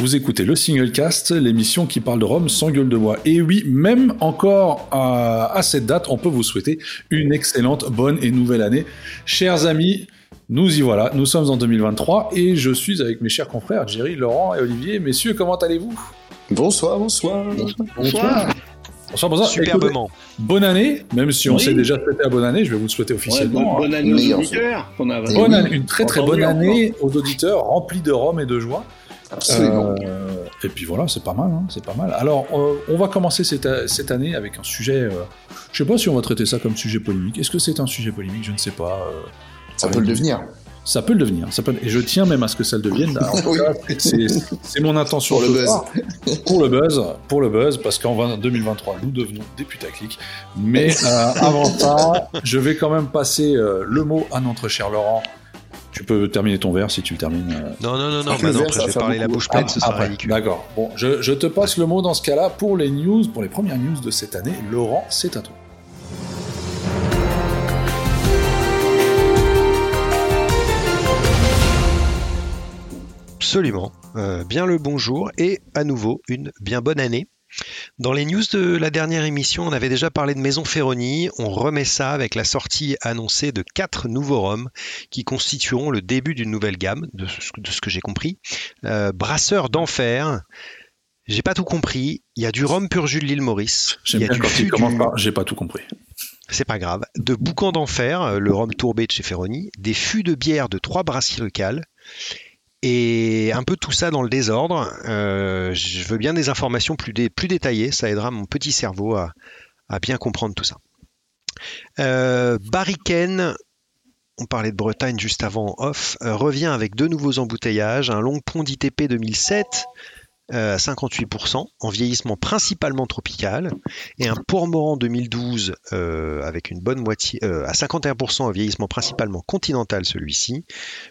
Vous écoutez le Single Cast, l'émission qui parle de Rome sans gueule de bois. Et oui, même encore à, à cette date, on peut vous souhaiter une excellente, bonne et nouvelle année. Chers amis, nous y voilà, nous sommes en 2023 et je suis avec mes chers confrères Jerry, Laurent et Olivier. Messieurs, comment allez-vous? Bonsoir, bonsoir. Bonsoir. Bonsoir, bonsoir. Superbement. Écoutez, bonne année, même si on Oui. s'est déjà souhaité la bonne année, je vais vous le souhaiter Ouais, officiellement. bonne, bonne année aux auditeurs. Bonne année, une très très bonne année aux auditeurs, remplis de rhum et de joie. Absolument. Euh, et puis voilà, c'est pas mal, hein, c'est pas mal. Alors, euh, on va commencer cette, a- cette année avec un sujet. euh, je sais pas si on va traiter ça comme sujet polémique. Est-ce que c'est un sujet polémique? Je ne sais pas. euh, Ça peut le devenir. ça peut le devenir. Ça peut... Et je tiens même à ce que ça le devienne. Oui. c'est mon intention. Pour le buzz. soir. Pour le buzz. Pour le buzz, parce qu'en 20 2023, nous devenons des putaclics. Mais avant ça, je vais quand même passer le mot à notre cher Laurent. Tu peux terminer ton verre si tu le termines. euh, Non, non, non, non, bah non, verre, après je va vais parler la bouche pleine, ce sera Après, ridicule. D'accord. Bon, je, je te passe le mot dans ce cas-là pour les news, pour les premières news de cette année. Laurent, c'est à toi. Absolument. Euh, bien le bonjour et à nouveau une bien bonne année. Dans les news de la dernière émission, on avait déjà parlé de Maison Ferroni. On remet ça avec la sortie annoncée de quatre nouveaux rhums qui constitueront le début d'une nouvelle gamme, de ce, de ce que j'ai compris. Euh, Brasseur d'enfer. J'ai pas tout compris. Il y a du rhum pur jus de l'île Maurice. Il J'aime y a bien du quand par. J'ai pas tout compris. c'est pas grave, de boucan d'enfer, euh, le rhum tourbé de chez Ferroni, des fûts de bière de trois brasseries locales, et un peu tout ça dans le désordre. Euh, je veux bien des informations plus, dé- plus détaillées, ça aidera mon petit cerveau à, bien comprendre tout ça. Euh, Barriken, on parlait de Bretagne juste avant off, euh, revient avec deux nouveaux embouteillages, un long pont d'ITP 2007 euh, à 58%, en vieillissement principalement tropical, et un Pourmoran 2012 euh, avec une bonne moitié euh, à 51% en vieillissement principalement continental celui-ci.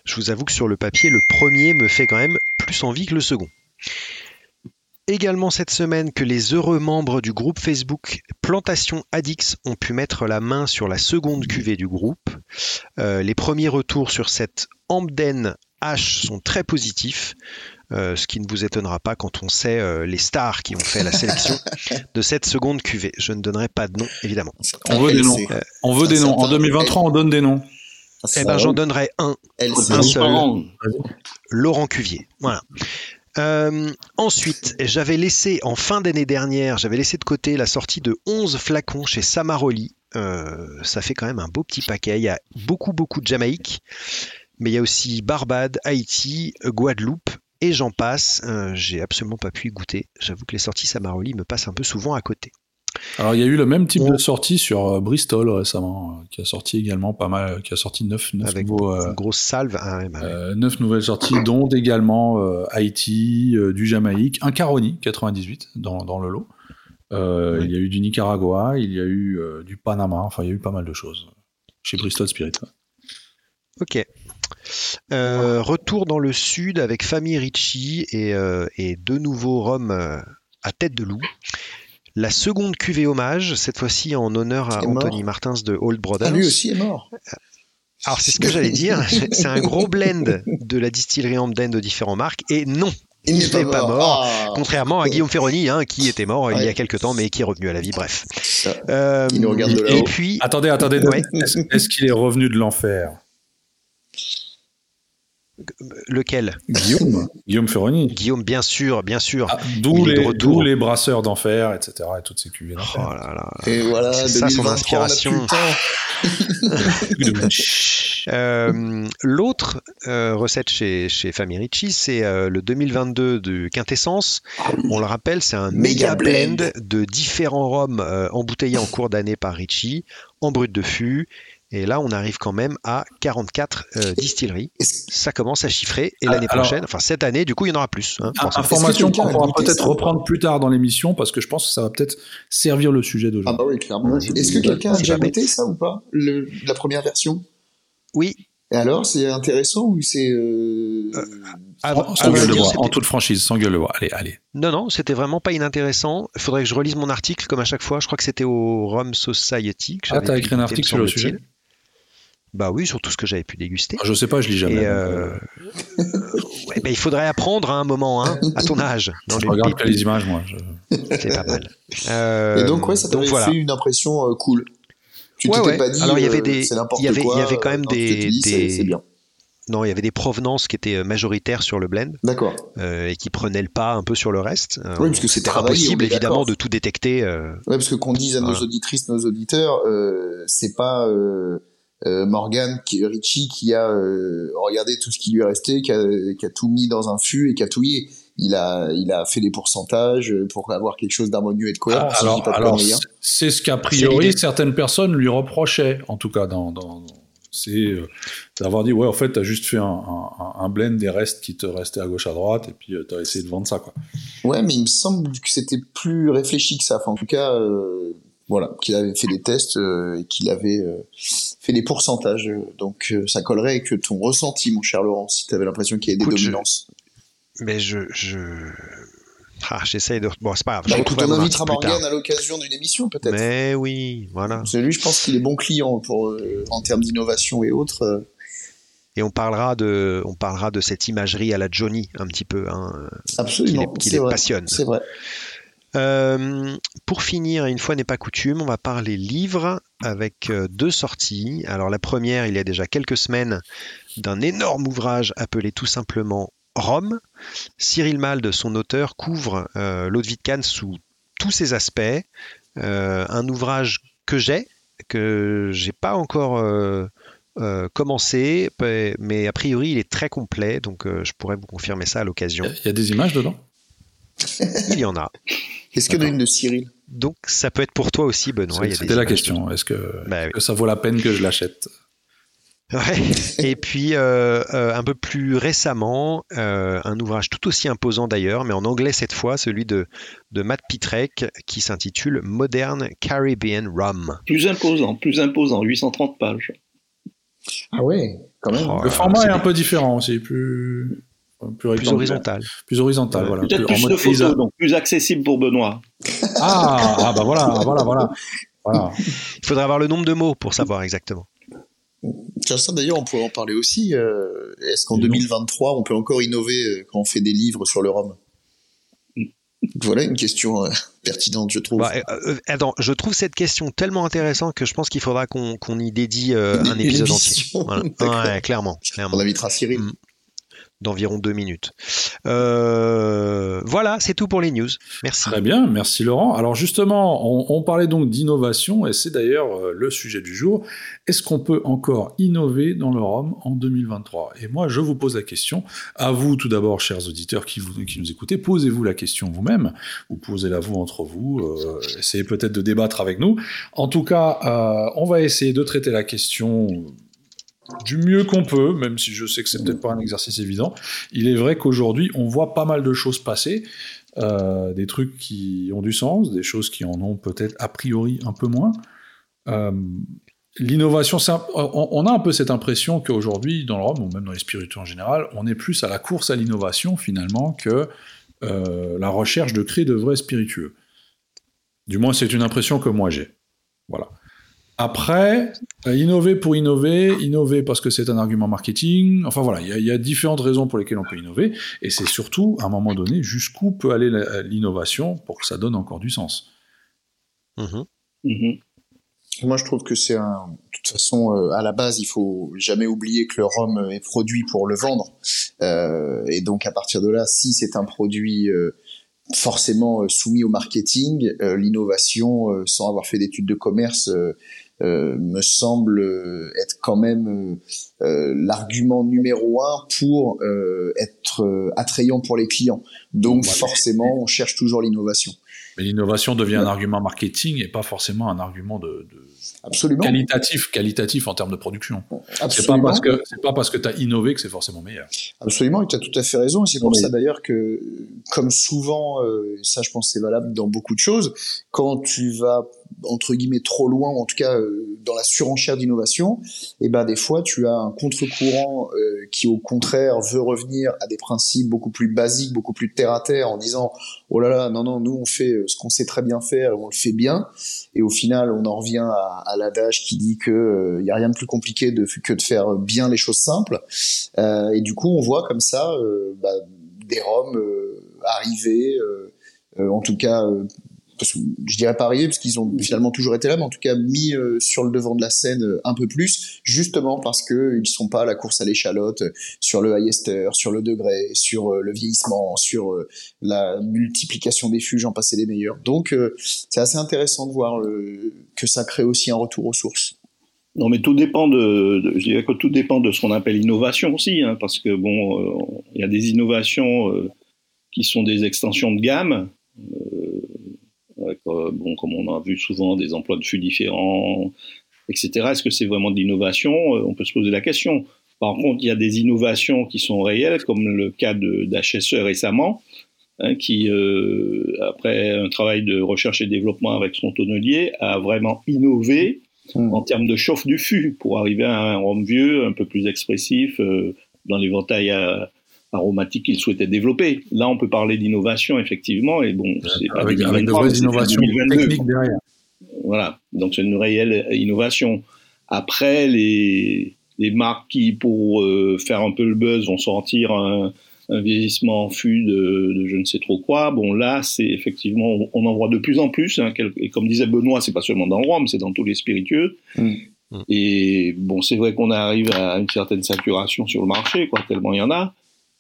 Je vous avoue que sur le papier, le premier me fait quand même plus envie que le second. Également cette semaine que les heureux membres du groupe Facebook Plantation Addix ont pu mettre la main sur la seconde cuvée du groupe. Euh, les premiers retours sur cette Amden H sont très positifs. Euh, ce qui ne vous étonnera pas quand on sait euh, les stars qui ont fait la sélection de cette seconde cuvée. Je ne donnerai pas de nom, évidemment. On veut des noms. On veut des noms. En ça, 2023, on donne des noms. Eh ben, j'en donnerai un, LC. un seul. Laurent Cuvier. Voilà. Euh, ensuite, j'avais laissé en fin d'année dernière, j'avais laissé de côté la sortie de 11 flacons chez Samaroli. Euh, ça fait quand même un beau petit paquet. Il y a beaucoup, beaucoup de Jamaïque, mais il y a aussi Barbade, Haïti, Guadeloupe et j'en passe. Euh, J'ai absolument pas pu y goûter. J'avoue que les sorties Samaroli me passent un peu souvent à côté. Alors, il y a eu le même type On- de sortie sur euh, Bristol récemment, euh, qui a sorti également pas mal, qui a sorti neuf, neuf, Avec nouveaux, euh, une grosse salve. Ah ouais, bah ouais. nouvelles sorties, dont également Haïti, du Jamaïque, un Caroni 98 dans, dans le lot. Euh, Ouais. Il y a eu du Nicaragua, il y a eu euh, du Panama, enfin il y a eu pas mal de choses chez Bristol Spirit. Ok. Euh, retour dans le sud avec Famille Ricci et, euh, et deux nouveaux rhums euh, à tête de loup. La seconde cuvée hommage, cette fois-ci en honneur à. Anthony Martins de Old Brothers. Ah, lui aussi est mort. Alors c'est ce que j'allais dire, c'est un gros blend de la distillerie Amden de différentes marques et non, Il n'est pas mort. Ah, contrairement à Guillaume Ferroni hein, qui était mort il y a quelques temps mais qui est revenu à la vie, bref. Euh, Il nous regarde de et là-haut. puis, Attendez, attendez, Ouais. est-ce est-ce qu'il est revenu de l'enfer? Lequel Guillaume Guillaume Ferroni Guillaume, bien sûr, bien sûr. Ah, D'où les, brasseurs d'enfer, etc. et toutes ces cuvées Oh là là. Et voilà, C'est ça, son 2023, inspiration. Euh, L'autre euh, recette chez, chez Family Ricci, c'est euh, le 2022 de Quintessence. On le rappelle, c'est un méga blend blend. de différents rhums euh, embouteillés en cours d'année par Ricci, en brut de fût. Et là, on arrive quand même à 44 euh, distilleries. Ça commence à chiffrer. Et Ah, l'année prochaine, enfin cette année, du coup, il y en aura plus. hein, Ah. Information qu'on pourra peut-être reprendre plus tard dans l'émission parce que je pense que ça va peut-être servir le sujet Ah d'aujourd'hui. bah oui, clairement. Ouais, Est-ce que quelqu'un a déjà goûté ça ou pas le, La première version? Oui. Et alors, c'est intéressant ou c'est... euh, Avant- sans gueule de bois, en toute franchise, sans gueule de bois. Allez, allez. Non, non, c'était vraiment pas inintéressant. Il faudrait que je relise mon article, comme à chaque fois. Je crois que c'était au Rome Society. Que Ah, t'as écrit un article sur le sujet Bah oui, sur tout ce que j'avais pu déguster. Ah, je sais pas, je lis jamais. Euh, euh, ouais, bah, il faudrait apprendre à un moment, hein, à ton âge. Dans je les regarde que les images, moi. je- C'est pas mal. Euh, Et donc, ouais, ça t'avait voilà. fait une impression euh, cool. Tu Ouais, t'étais ouais. pas dit, Alors, il y avait euh, des- il y avait- quoi. il y avait quand euh, même des- des- C'est bien. Non, il y avait des provenances qui étaient euh, majoritaires sur le blend D'accord. euh, et qui prenaient le pas un peu sur le reste. Euh, Oui, parce que c'est c'était impossible évidemment de tout détecter. euh, Ouais, parce que qu'on dise à nos auditrices, nos auditeurs, euh, c'est pas euh, Morgan qui, Richie qui a euh, regardé tout ce qui lui restait, qui a, qui a tout mis dans un fût et qui a touillé. Il a, il a fait des pourcentages pour avoir quelque chose d'harmonieux et de cohérent. alors, hein. c'est ce qu'a priori certaines personnes lui reprochaient, en tout cas, dans, dans- c'est euh, d'avoir dit ouais, en fait, t'as juste fait un, un, un blend des restes qui te restaient à gauche à droite, et puis euh, t'as essayé de vendre ça, quoi. Ouais, mais il me semble que c'était plus réfléchi que ça. Enfin, en tout cas, euh, voilà, qu'il avait fait des tests euh, et qu'il avait euh, fait des pourcentages. Donc, euh, ça collerait avec ton ressenti, mon cher Laurent, si tu avais l'impression qu'il y avait des Écoute, je- dominances. Mais je, je... Ah, j'essaye de. Bon, c'est pas grave. Bah, je écoute, on invitera Morgan à l'occasion d'une émission, peut-être. Mais oui, voilà. Parce que lui, je pense qu'il est bon client pour, euh, en termes d'innovation et autres. Et on parlera de, on parlera de cette imagerie à la Johnny un petit peu, hein, absolument. qui les, qui c'est les vrai. passionne. C'est vrai. Euh, pour finir, une fois n'est pas coutume, on va parler livres avec euh, deux sorties. Alors la première, il y a déjà quelques semaines, d'un énorme ouvrage appelé tout simplement Rome. Cyril Malde, son auteur, couvre euh, l'eau de vie de Cannes sous tous ses aspects. Euh, un ouvrage que j'ai, que j'ai pas encore euh, commencé, mais- a priori il est très complet, donc je pourrais vous confirmer ça à l'occasion. Il y a des images dedans? Il y en a. Est-ce qu'il y en a une de Cyril? Donc ça peut être pour toi aussi, Benoît. C'était la images question. Est-ce que, Bah oui. que ça vaut la peine que je l'achète? Ouais. Et puis euh, euh, un peu plus récemment, euh, un ouvrage tout aussi imposant d'ailleurs, mais en anglais cette fois, celui de, de Matt Pitrek, qui s'intitule Modern Caribbean Rum. Plus imposant, plus imposant, 830 pages. Ah ouais, quand même. Oh, Le format c'est est un peu différent aussi, plus, plus, horizontal. Plus horizontal, voilà. Peut-être Plus en plus mode de paysage. photos, donc plus accessible pour Benoît. Ah, ah, bah voilà, voilà, voilà. voilà. Il faudrait avoir le nombre de mots pour savoir exactement. Tiens, ça d'ailleurs, on pourrait en parler aussi. euh, Est-ce qu'en Dis donc. 2023, on peut encore innover euh, quand on fait des livres sur le rhum? Voilà une question euh, pertinente, je trouve. Bah, euh, attends, je trouve cette question tellement intéressante que je pense qu'il faudra qu'on qu'on y dédie euh, un épisode entier. Voilà. D'accord. Ouais, clairement, clairement. On invitera Cyril. Mm. D'environ deux minutes. Euh, voilà, c'est tout pour les news. Merci. Très bien, merci Laurent. Alors justement, on, parlait donc d'innovation et c'est d'ailleurs euh, le sujet du jour. Est-ce qu'on peut encore innover dans le rhum en 2023 Et moi, je vous pose la question. À vous tout d'abord, chers auditeurs qui, vous, qui nous écoutez, posez-vous la question vous-même ou posez-la vous entre vous. euh, essayez peut-être de débattre avec nous. En tout cas, on va essayer de traiter la question du mieux qu'on peut, même si je sais que c'est peut-être pas un exercice évident. Il est vrai qu'aujourd'hui, on voit pas mal de choses passer, euh, des trucs qui ont du sens, des choses qui en ont peut-être a priori un peu moins. Euh, L'innovation, on, a un peu cette impression qu'aujourd'hui, dans le ou même dans les spiritueux en général, on est plus à la course à l'innovation finalement que euh, la recherche de créer de vrais spiritueux. Du moins, c'est une impression que moi j'ai. Voilà. Après, euh, innover pour innover, innover parce que c'est un argument marketing, enfin voilà, il y, a- il y a différentes raisons pour lesquelles on peut innover, et c'est surtout, à un moment donné, jusqu'où peut aller l'innovation pour que ça donne encore du sens. Mhm. Mhm. Moi, je trouve que c'est un. De toute façon, euh, à la base, il faut jamais oublier que le rhum est produit pour le vendre. Euh, et donc, à partir de là, si c'est un produit euh, forcément euh, soumis au marketing, euh, l'innovation, euh, sans avoir fait d'études de commerce, euh, me semble euh, être quand même euh, l'argument numéro un pour euh, être attrayant pour les clients. Donc, forcément, on cherche toujours l'innovation. Mais l'innovation devient un argument marketing et pas forcément un argument de, de- Absolument. qualitatif, qualitatif en termes de production. C'est pas parce que c'est pas parce que tu as innové que c'est forcément meilleur. Absolument, et tu as tout à fait raison. C'est pour Oui. ça d'ailleurs que, comme souvent, euh, ça je pense c'est valable dans beaucoup de choses, quand tu vas entre guillemets trop loin, ou en tout cas euh, dans la surenchère d'innovation, et ben des fois tu as un contre-courant euh, qui au contraire veut revenir à des principes beaucoup plus basiques, beaucoup plus terre à terre, en disant oh là là non non nous on fait euh, ce qu'on sait très bien faire, et on le fait bien, et au final on en revient à l'adage qui dit que il y a rien de plus compliqué que de faire bien les choses simples. et du coup, on voit comme ça bah, des roms arriver, en tout cas je dirais arrivé parce qu'ils ont finalement toujours été là, mais en tout cas mis euh, sur le devant de la scène euh, un peu plus, justement parce que ils sont pas à la course à l'échalote euh, sur le high sur le degré, sur le vieillissement, sur la multiplication des fûts, j'en passais les meilleurs. Donc c'est assez intéressant de voir que ça crée aussi un retour aux sources. Non, mais tout dépend de, je dirais que tout dépend de ce qu'on appelle innovation aussi, hein, parce que bon, il y a des innovations qui sont des extensions de gamme bon, comme on a vu souvent des emplois de fûts différents, etc. Est-ce que c'est vraiment de l'innovation? Euh, On peut se poser la question. Par contre, il y a des innovations qui sont réelles, comme le cas d'HSE récemment, hein, qui, euh, après un travail de recherche et développement avec son tonnelier, a vraiment innové hmm. en termes de chauffe du fût pour arriver à un rhum vieux un peu plus expressif euh, dans l'éventail à, aromatique qu'il souhaitait développer. Là, on peut parler d'innovation, effectivement, et bon, c'est avec, avec de vraies innovations techniques derrière. Voilà, donc c'est une réelle innovation. Après, les, les marques qui, pour euh, faire un peu le buzz, vont sortir un, vieillissement en fût de, je ne sais trop quoi. Bon, là, c'est effectivement, on, en voit de plus en plus. Hein, et comme disait Benoît, c'est pas seulement dans le rhum, c'est dans tous les spiritueux. Mm. Et bon, c'est vrai qu'on arrive à une certaine saturation sur le marché, quoi, tellement il y en a.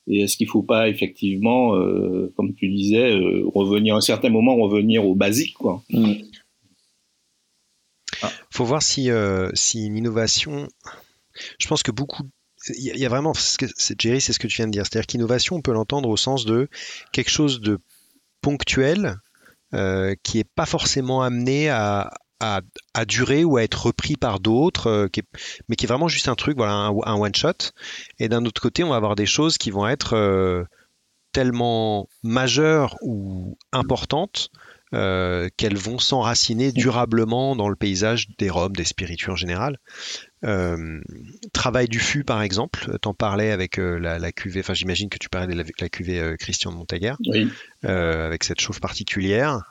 Et est-ce qu'il ne faut pas effectivement, euh, comme tu disais, euh, revenir à un certain moment, revenir au basique, quoi. Mm. Faut voir si, euh, si une innovation. Je pense que beaucoup il y, a vraiment, Jerry, c'est ce que tu viens de dire. C'est-à-dire qu'innovation, on peut l'entendre au sens de quelque chose de ponctuel qui n'est pas forcément amené à, à, durer ou à être repris par d'autres, euh, mais qui est vraiment juste un truc, voilà, un, one shot. Et d'un autre côté, on va avoir des choses qui vont être euh, tellement majeures ou importantes euh, qu'elles vont s'enraciner durablement dans le paysage des robes, des spiritueux en général. travail du fût, par exemple, t'en parlais avec la, la, cuvée, enfin j'imagine que tu parlais de la, la cuvée Christian de Montaguer, avec cette chauffe particulière.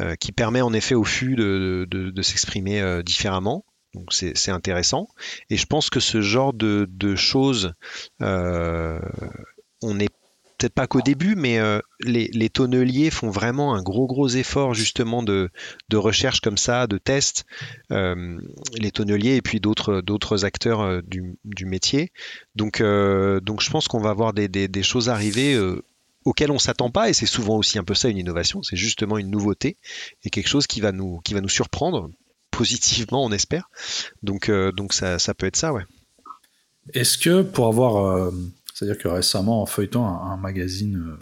Euh, qui permet en effet au fût de, s'exprimer euh, différemment. Donc c'est intéressant. Et je pense que ce genre de, choses, euh, on n'est peut-être pas qu'au début, mais les, tonneliers font vraiment un gros gros effort justement de, recherche comme ça, de tests, les tonneliers et puis d'autres acteurs du, métier. Donc, donc je pense qu'on va avoir des, des choses arriver auquel on s'attend pas, et c'est souvent aussi un peu ça une innovation, c'est justement une nouveauté et quelque chose qui va nous, surprendre positivement, on espère. Donc, euh, donc ça, ça, peut être ça, ouais. Est-ce que pour avoir, euh, c'est-à-dire que récemment en feuilletant un, magazine euh,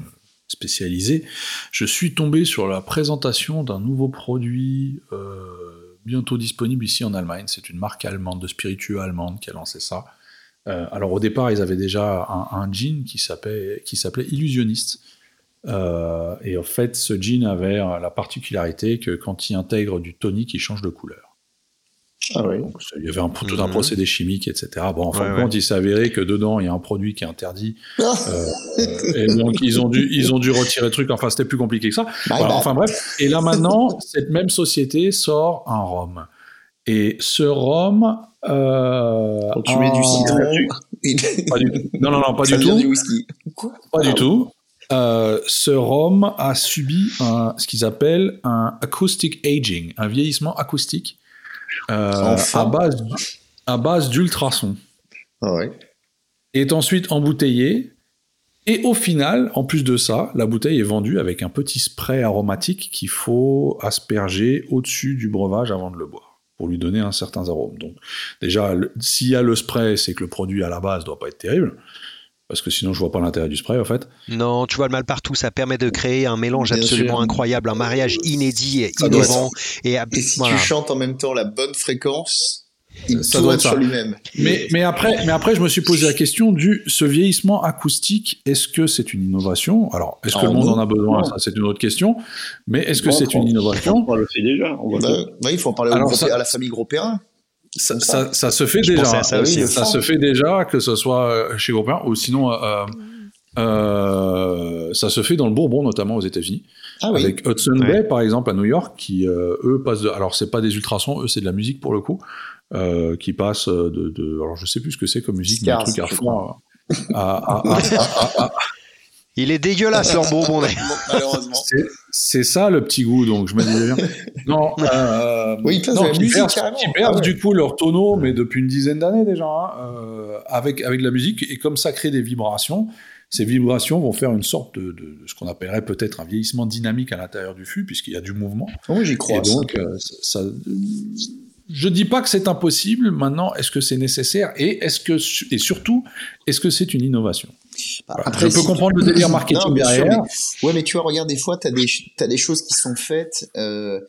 spécialisé, je suis tombé sur la présentation d'un nouveau produit bientôt disponible ici en Allemagne. C'est une marque allemande de spiritueux allemande qui a lancé ça. Euh, alors au départ, ils avaient déjà un, jean qui s'appelait Illusionniste. Euh, et en fait, ce jean avait la particularité que quand il intègre du tonique, il change de couleur. Ah oui. Donc, il y avait un, tout un mhm. procédé chimique, etc. Bon, en fin de compte, il s'est avéré que dedans, il y a un produit qui est interdit. Ah. Euh, et donc, ils ont, dû, ils ont dû retirer le truc. Enfin, c'était plus compliqué que ça. Enfin, bref. Et là, maintenant, cette même société sort un rhum. Et ce rhum. Euh, Quand tu mets du citron. pas du... Non, non, non, pas du tout. pas du tout. Euh, ce rhum a subi un, ce qu'ils appellent un acoustic aging, un vieillissement acoustique euh, à base à base d'ultrasons. Ah ouais. Est ensuite embouteillé et au final, en plus de ça, la bouteille est vendue avec un petit spray aromatique qu'il faut asperger au-dessus du breuvage avant de le boire pour lui donner un certain arôme. Donc déjà, s'il y a le spray, c'est que le produit à la base doit pas être terrible. Parce que sinon, je vois pas l'intérêt du spray, en fait. Non, tu vois le mal partout. Ça permet de créer un mélange absolument incroyable, un mariage inédit et innovant. Et, si tu chantes en même temps la bonne fréquence, il ça doit être sur lui-même. Mais, mais, après, mais après, je me suis posé la question du ce vieillissement acoustique. Est-ce que c'est une innovation? Alors, est-ce que le monde en a besoin? Ça, c'est une autre question. Mais est-ce que c'est une innovation? On le fait déjà. bah, il faut en parler à la famille Gros Perrin. Ça, ça, se fait déjà. Ça, se fait déjà, que ce soit euh, chez Gros Perrin ou sinon, euh, euh, ça se fait dans le Bourbon, notamment aux États-Unis. ah avec Hudson Bay par exemple à New York, qui eux passent de, alors c'est pas des ultrasons, eux c'est de la musique pour le coup, qui passe de, de, alors je sais plus ce que c'est comme musique, mais un truc à fond. Il est dégueulasse leur bonbon. malheureusement. C'est ça le petit goût, donc je me disais bien. Non, euh, oui, ils non, la musique ah du coup leur tonneau, mais depuis une dizaine d'années déjà, hein, euh, avec, avec la musique, et comme ça crée des vibrations, ces vibrations vont faire une sorte de, de, ce qu'on appellerait peut-être un vieillissement dynamique à l'intérieur du fût, puisqu'il y a du mouvement. Oui, j'y crois. Et donc, euh, ça, ça, je dis pas que c'est impossible. Maintenant, est-ce que c'est nécessaire et est-ce que et surtout, est-ce que c'est une innovation? Bah, Après, Je peux comprendre le délire marketing derrière. mais, ouais, mais tu vois, regarde, des fois, tu as des, as des choses qui sont faites. Euh,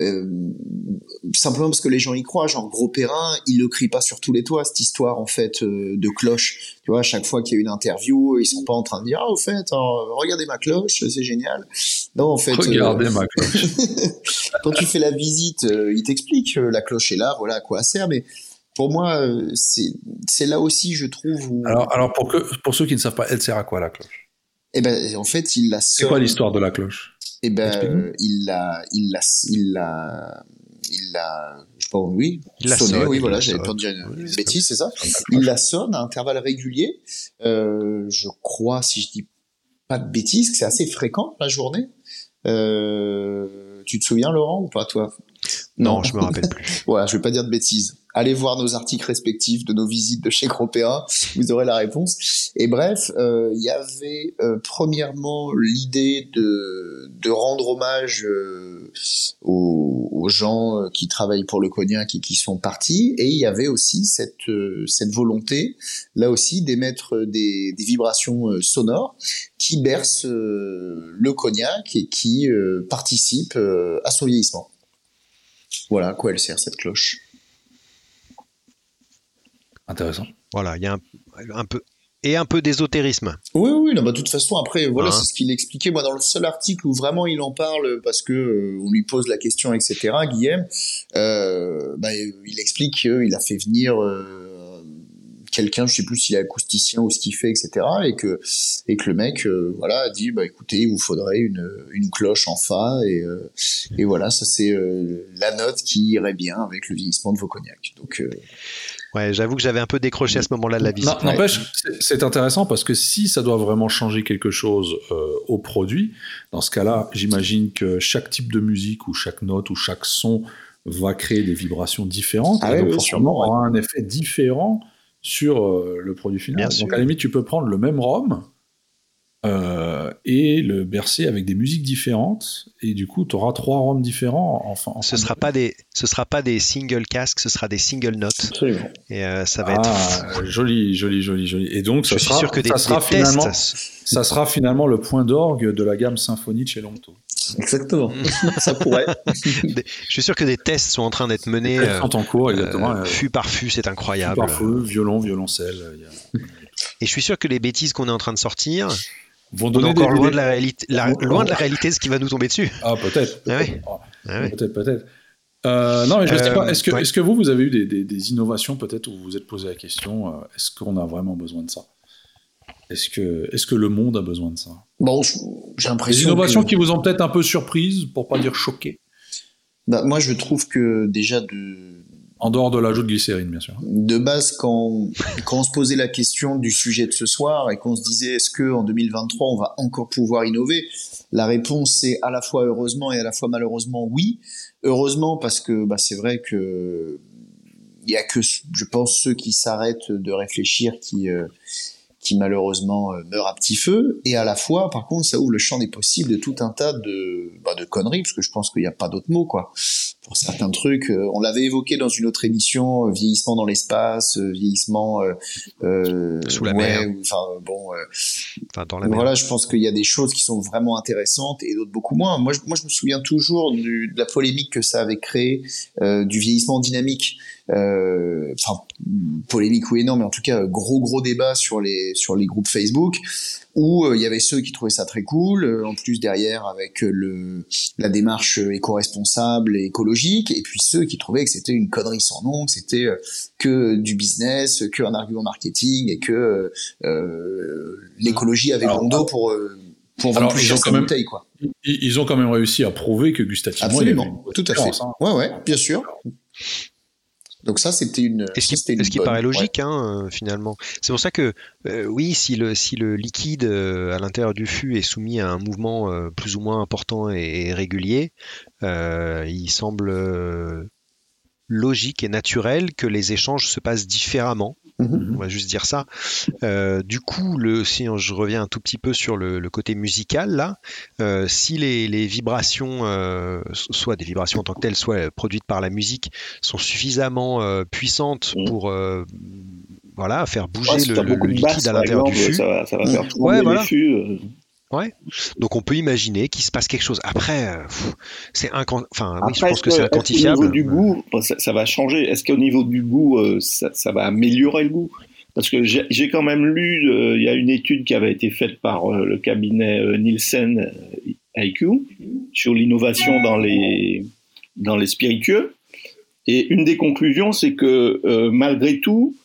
euh, simplement parce que les gens y croient, genre Gros Perrin, il le crie pas sur tous les toits cette histoire en fait euh, de cloche. Tu vois, à chaque fois qu'il y a une interview, ils sont pas en train de dire ah au fait, regardez ma cloche, c'est génial. Non en fait. Regardez ma cloche. quand tu fais la visite, il t'explique la cloche est là, voilà à quoi elle sert, mais pour moi, c'est là aussi, je trouve. Alors, alors pour, que, pour ceux qui ne savent pas, elle sert à quoi la cloche? Eh ben, en fait, il la C'est quoi l'histoire de la cloche? Eh ben, il l'a, il l'a, il l'a, il l'a, je sais pas, oui, il sonné, sonne, oui, voilà, j'avais peur de dire une bêtise, c'est ça. Il la sonne à intervalles réguliers. Euh, je crois, si je dis pas de bêtises, que c'est assez fréquent la journée. Euh, tu te souviens, Laurent, ou pas, toi? Non, je me rappelle plus. voilà, je vais pas dire de bêtises. Allez voir nos articles respectifs de nos visites de chez Gropéa, vous aurez la réponse. Et bref, euh, il y avait euh, premièrement l'idée de, de rendre hommage euh, aux, aux, gens qui travaillent pour le cognac et qui sont partis, et il y avait aussi cette, cette volonté, là aussi, d'émettre des, des vibrations sonores qui bercent le cognac et qui participent à son vieillissement. Voilà à quoi elle sert cette cloche? Intéressant. Voilà, il y a un, peu et un peu d'ésotérisme. Oui, oui, bah, de toute façon, après, voilà, hein. c'est ce qu'il expliquait. Moi, dans le seul article où vraiment il en parle, parce que euh, on lui pose la question, etc., Guillaume, euh, bah, il explique qu'il a fait venir euh, quelqu'un, je sais plus s'il est acousticien ou ce qu'il fait, etc. Et que et que le mec, euh, voilà, a dit, bah écoutez, il vous faudrait une une cloche en fa et euh, et voilà, ça c'est euh, la note qui irait bien avec le vieillissement de vos cognacs. Donc Ouais, j'avoue que j'avais un peu décroché à ce moment-là de la visite. N'empêche, c'est intéressant parce que si ça doit vraiment changer quelque chose au produit, dans ce cas-là, j'imagine que chaque type de musique ou chaque note ou chaque son va créer des vibrations différentes ah et donc forcément aura un effet différent sur euh, le produit final. Donc à la limite, tu peux prendre le même ROM euh, et le bercer avec des musiques différentes et du coup tu auras trois ROM différents enfin, ce sera pas des ce sera pas des single casques ce sera des single notes. Absolument. et euh, ça va ah, être joli joli joli joli. Et donc ça Je sera, sûr que ça sera finalement ça sera finalement le point d'orgue de la gamme symphonie de chez Longto Exactement, ça pourrait. je suis sûr que des tests sont en train d'être menés. Euh, en cours, exactement. Euh, fût par fût, c'est incroyable. Fût par fût, violon, violoncelle. Et je suis sûr que les bêtises qu'on est en train de sortir vont donner encore loin, de la réalité, loin de la réalité ce qui va nous tomber dessus. Ah, peut-être. Ah ah peut-être, peut-être. Euh, non, mais je ne sais pas. Est-ce que, vous, vous avez eu des, des, des innovations peut-être où vous vous êtes posé la question est-ce qu'on a vraiment besoin de ça? Est-ce que, est que le monde a besoin de ça? Bon, j'ai l'impression. Des innovations qui vous ont peut-être un peu surprise, pour pas dire choqué bah, Moi, je trouve que déjà de. En dehors de l'ajout de glycérine, bien sûr. De base, quand, quand on se posait la question du sujet de ce soir et qu'on se disait est-ce que en 2023 on va encore pouvoir innover, la réponse est à la fois heureusement et à la fois malheureusement oui. Heureusement parce que bah, c'est vrai que il y a que je pense ceux qui s'arrêtent de réfléchir qui euh, qui malheureusement euh, meurt à petit feu, et à la fois, par contre, ça ouvre le champ des possibles de tout un tas de, bah, de conneries, parce que je pense qu'il n'y a pas d'autre mot, quoi. Pour certains trucs, euh, on l'avait évoqué dans une autre émission, euh, vieillissement dans l'espace, vieillissement euh, sous la mer, enfin bon, enfin, dans la mer. voilà, je pense qu'il y a des choses qui sont vraiment intéressantes et d'autres beaucoup moins. Moi, je, moi, je me souviens toujours du, de la polémique que ça avait créé du vieillissement dynamique. Euh, enfin polémique ou énorme, mais en tout cas gros gros débat sur les sur les groupes Facebook où euh, il y avait ceux qui trouvaient ça très cool, euh, en plus derrière avec le la démarche éco-responsable et écologique, et puis ceux qui trouvaient que c'était une connerie sans nom, que c'était que du business, que un argument marketing et que l'écologie avait bon dos pour pour vendre plus cher sa bouteille, quoi. Ils, ont quand même réussi à prouver que gustativement, Absolument, tout à fait. Hein. Ouais, ouais, bien sûr. Donc ça, c'était une. Et ce qui, qui paraît logique, hein, euh, finalement. C'est pour ça que, euh, oui, si le, si le liquide euh, à l'intérieur du fût est soumis à un mouvement plus ou moins important et, régulier, il semble logique et naturel que les échanges se passent différemment. Mhm. On va juste dire ça. du coup, le, si je reviens un tout petit peu sur le, côté musical, là, si les, vibrations, soit des vibrations en tant que telles, soit produites par la musique, sont suffisamment puissantes mhm. pour voilà, faire bouger le, liquide à l'intérieur du fût. Ça va, ça va faire tourner les fûts. Ouais. Donc on peut imaginer qu'il se passe quelque chose. Après, euh, c'est enfin, oui, je pense que, c'est inquantifiable. Au niveau du goût, ça, va changer. Est-ce qu'au niveau du goût, euh, ça, va améliorer le goût? Parce que j'ai quand même lu, euh, il y a une étude qui avait été faite par le cabinet Nielsen IQ sur l'innovation dans les dans les spiritueux. Et une des conclusions, c'est que malgré tout,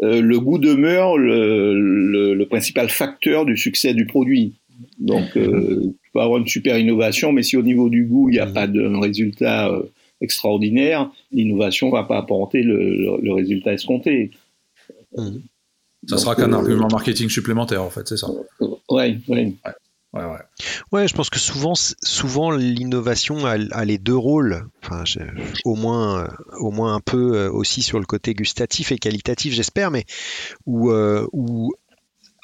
le goût demeure le, le principal facteur du succès du produit. Donc, euh, tu peux avoir une super innovation, mais si au niveau du goût, il n'y a pas de résultat euh, extraordinaire, l'innovation ne va pas apporter le, résultat escompté. Ça sera qu'un euh, argument marketing supplémentaire, en fait, c'est ça. Oui, oui. Ouais, ouais. ouais, je pense que souvent, souvent l'innovation a, les deux rôles. Enfin, au moins, au moins un peu aussi sur le côté gustatif et qualitatif, j'espère, mais où, où,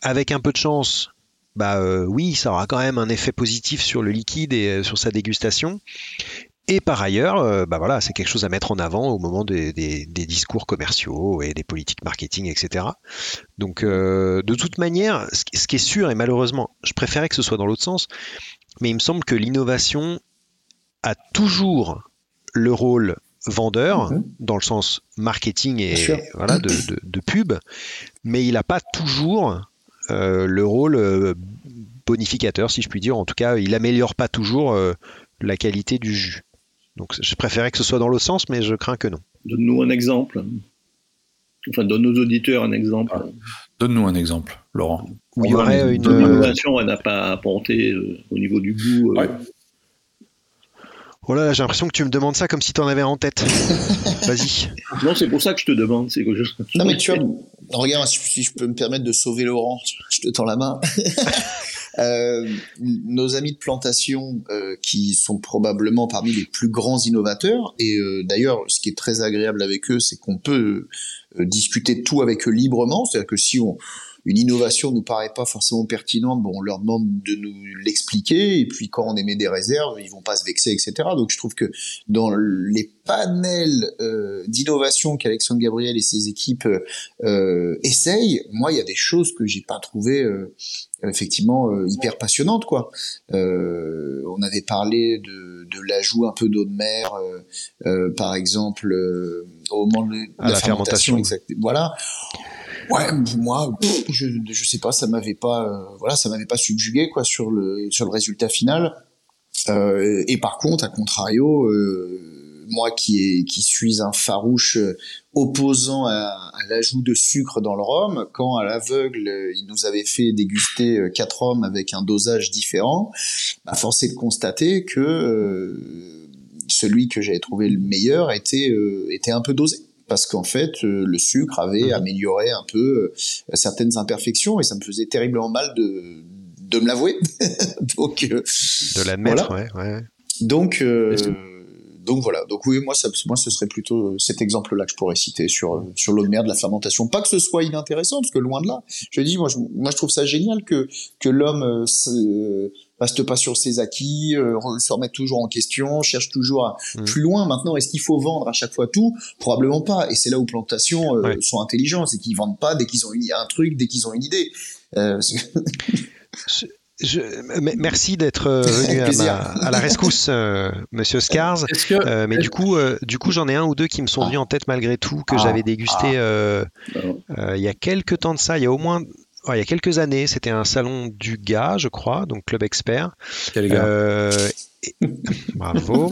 avec un peu de chance, bah euh, oui, ça aura quand même un effet positif sur le liquide et euh, sur sa dégustation. Et par ailleurs, euh, bah voilà, c'est quelque chose à mettre en avant au moment des, discours commerciaux et des politiques marketing, etc. Donc, de toute manière, ce, qui est sûr, et malheureusement, je préférais que ce soit dans l'autre sens, mais il me semble que l'innovation a toujours le rôle vendeur, mhm. dans le sens marketing et voilà, de, de, pub, mais il n'a pas toujours euh, le rôle euh, bonificateur, si je puis dire. En tout cas, il améliore pas toujours euh, la qualité du jus. Donc, je préférais que ce soit dans l'autre sens, mais je crains que non. Donne-nous un exemple. Enfin, donne nos auditeurs un exemple. Ah. Donne-nous un exemple, Laurent. Où il y aurait une innovation, elle n'a pas apporté au niveau du goût. Voilà, j'ai l'impression que tu me demandes ça comme si tu en avais en tête. Vas-y. Non, c'est pour ça que je te demande. C'est que je... Non, mais tu vois, regarde, si je peux me permettre de sauver Laurent, je te tends la main. euh, nos amis de plantation, euh, qui sont probablement parmi les plus grands innovateurs, et euh, d'ailleurs, ce qui est très agréable avec eux, c'est qu'on peut euh, discuter de tout avec eux librement. C'est-à-dire que si on une innovation nous paraît pas forcément pertinente, bon, on leur demande de nous l'expliquer, et puis quand on émet des réserves, ils vont pas se vexer, etc. Donc je trouve que dans les panels euh, d'innovation qu'Alexandre Gabriel et ses équipes euh, essayent, moi, il y a des choses que j'ai pas trouvées euh, effectivement euh, hyper passionnantes, quoi. Euh, on avait parlé de, de l'ajout un peu d'eau de mer, par exemple, au moment de, la, fermentation, fermentation voilà. Ouais, moi, je, je sais pas, ça m'avait pas, euh, voilà, ça m'avait pas subjugué quoi sur le sur le résultat final. Euh, et par contre, à contrario, euh, moi qui est qui suis un farouche opposant à, l'ajout de sucre dans le rhum, quand à l'aveugle il nous avait fait déguster quatre rhums avec un dosage différent, bah force de constater que celui que j'avais trouvé le meilleur était était un peu dosé parce qu'en fait euh, le sucre avait mhm. amélioré un peu euh, certaines imperfections et ça me faisait terriblement mal de de me l'avouer. donc euh, de l'admettre, ouais, ouais. Donc donc voilà. Donc oui, moi, ça, moi, ce serait plutôt cet exemple-là que je pourrais citer sur sur l'eau de mer de la fermentation. Pas que ce soit inintéressant, parce que loin de là. Je dis, moi, je, moi, je trouve ça génial que que l'homme reste pas sur ses acquis, euh, se remet toujours en question, cherche toujours mm. plus loin. Maintenant, est-ce qu'il faut vendre à chaque fois tout? Probablement pas. Et c'est là où Plantation euh, sont intelligents, c'est qu'ils vendent pas dès qu'ils ont une, un truc, dès qu'ils ont une idée. Euh, je, merci d'être venu à, la rescousse, Monsieur Scars. mais du coup, du coup, j'en ai un ou deux qui me sont venus en tête malgré tout que ah. j'avais dégusté ah. il y a quelques temps de ça. Il y a au moins il y a quelques années, c'était un salon du gars, je crois, donc Club Expert. Quel gars Euh, et- bravo.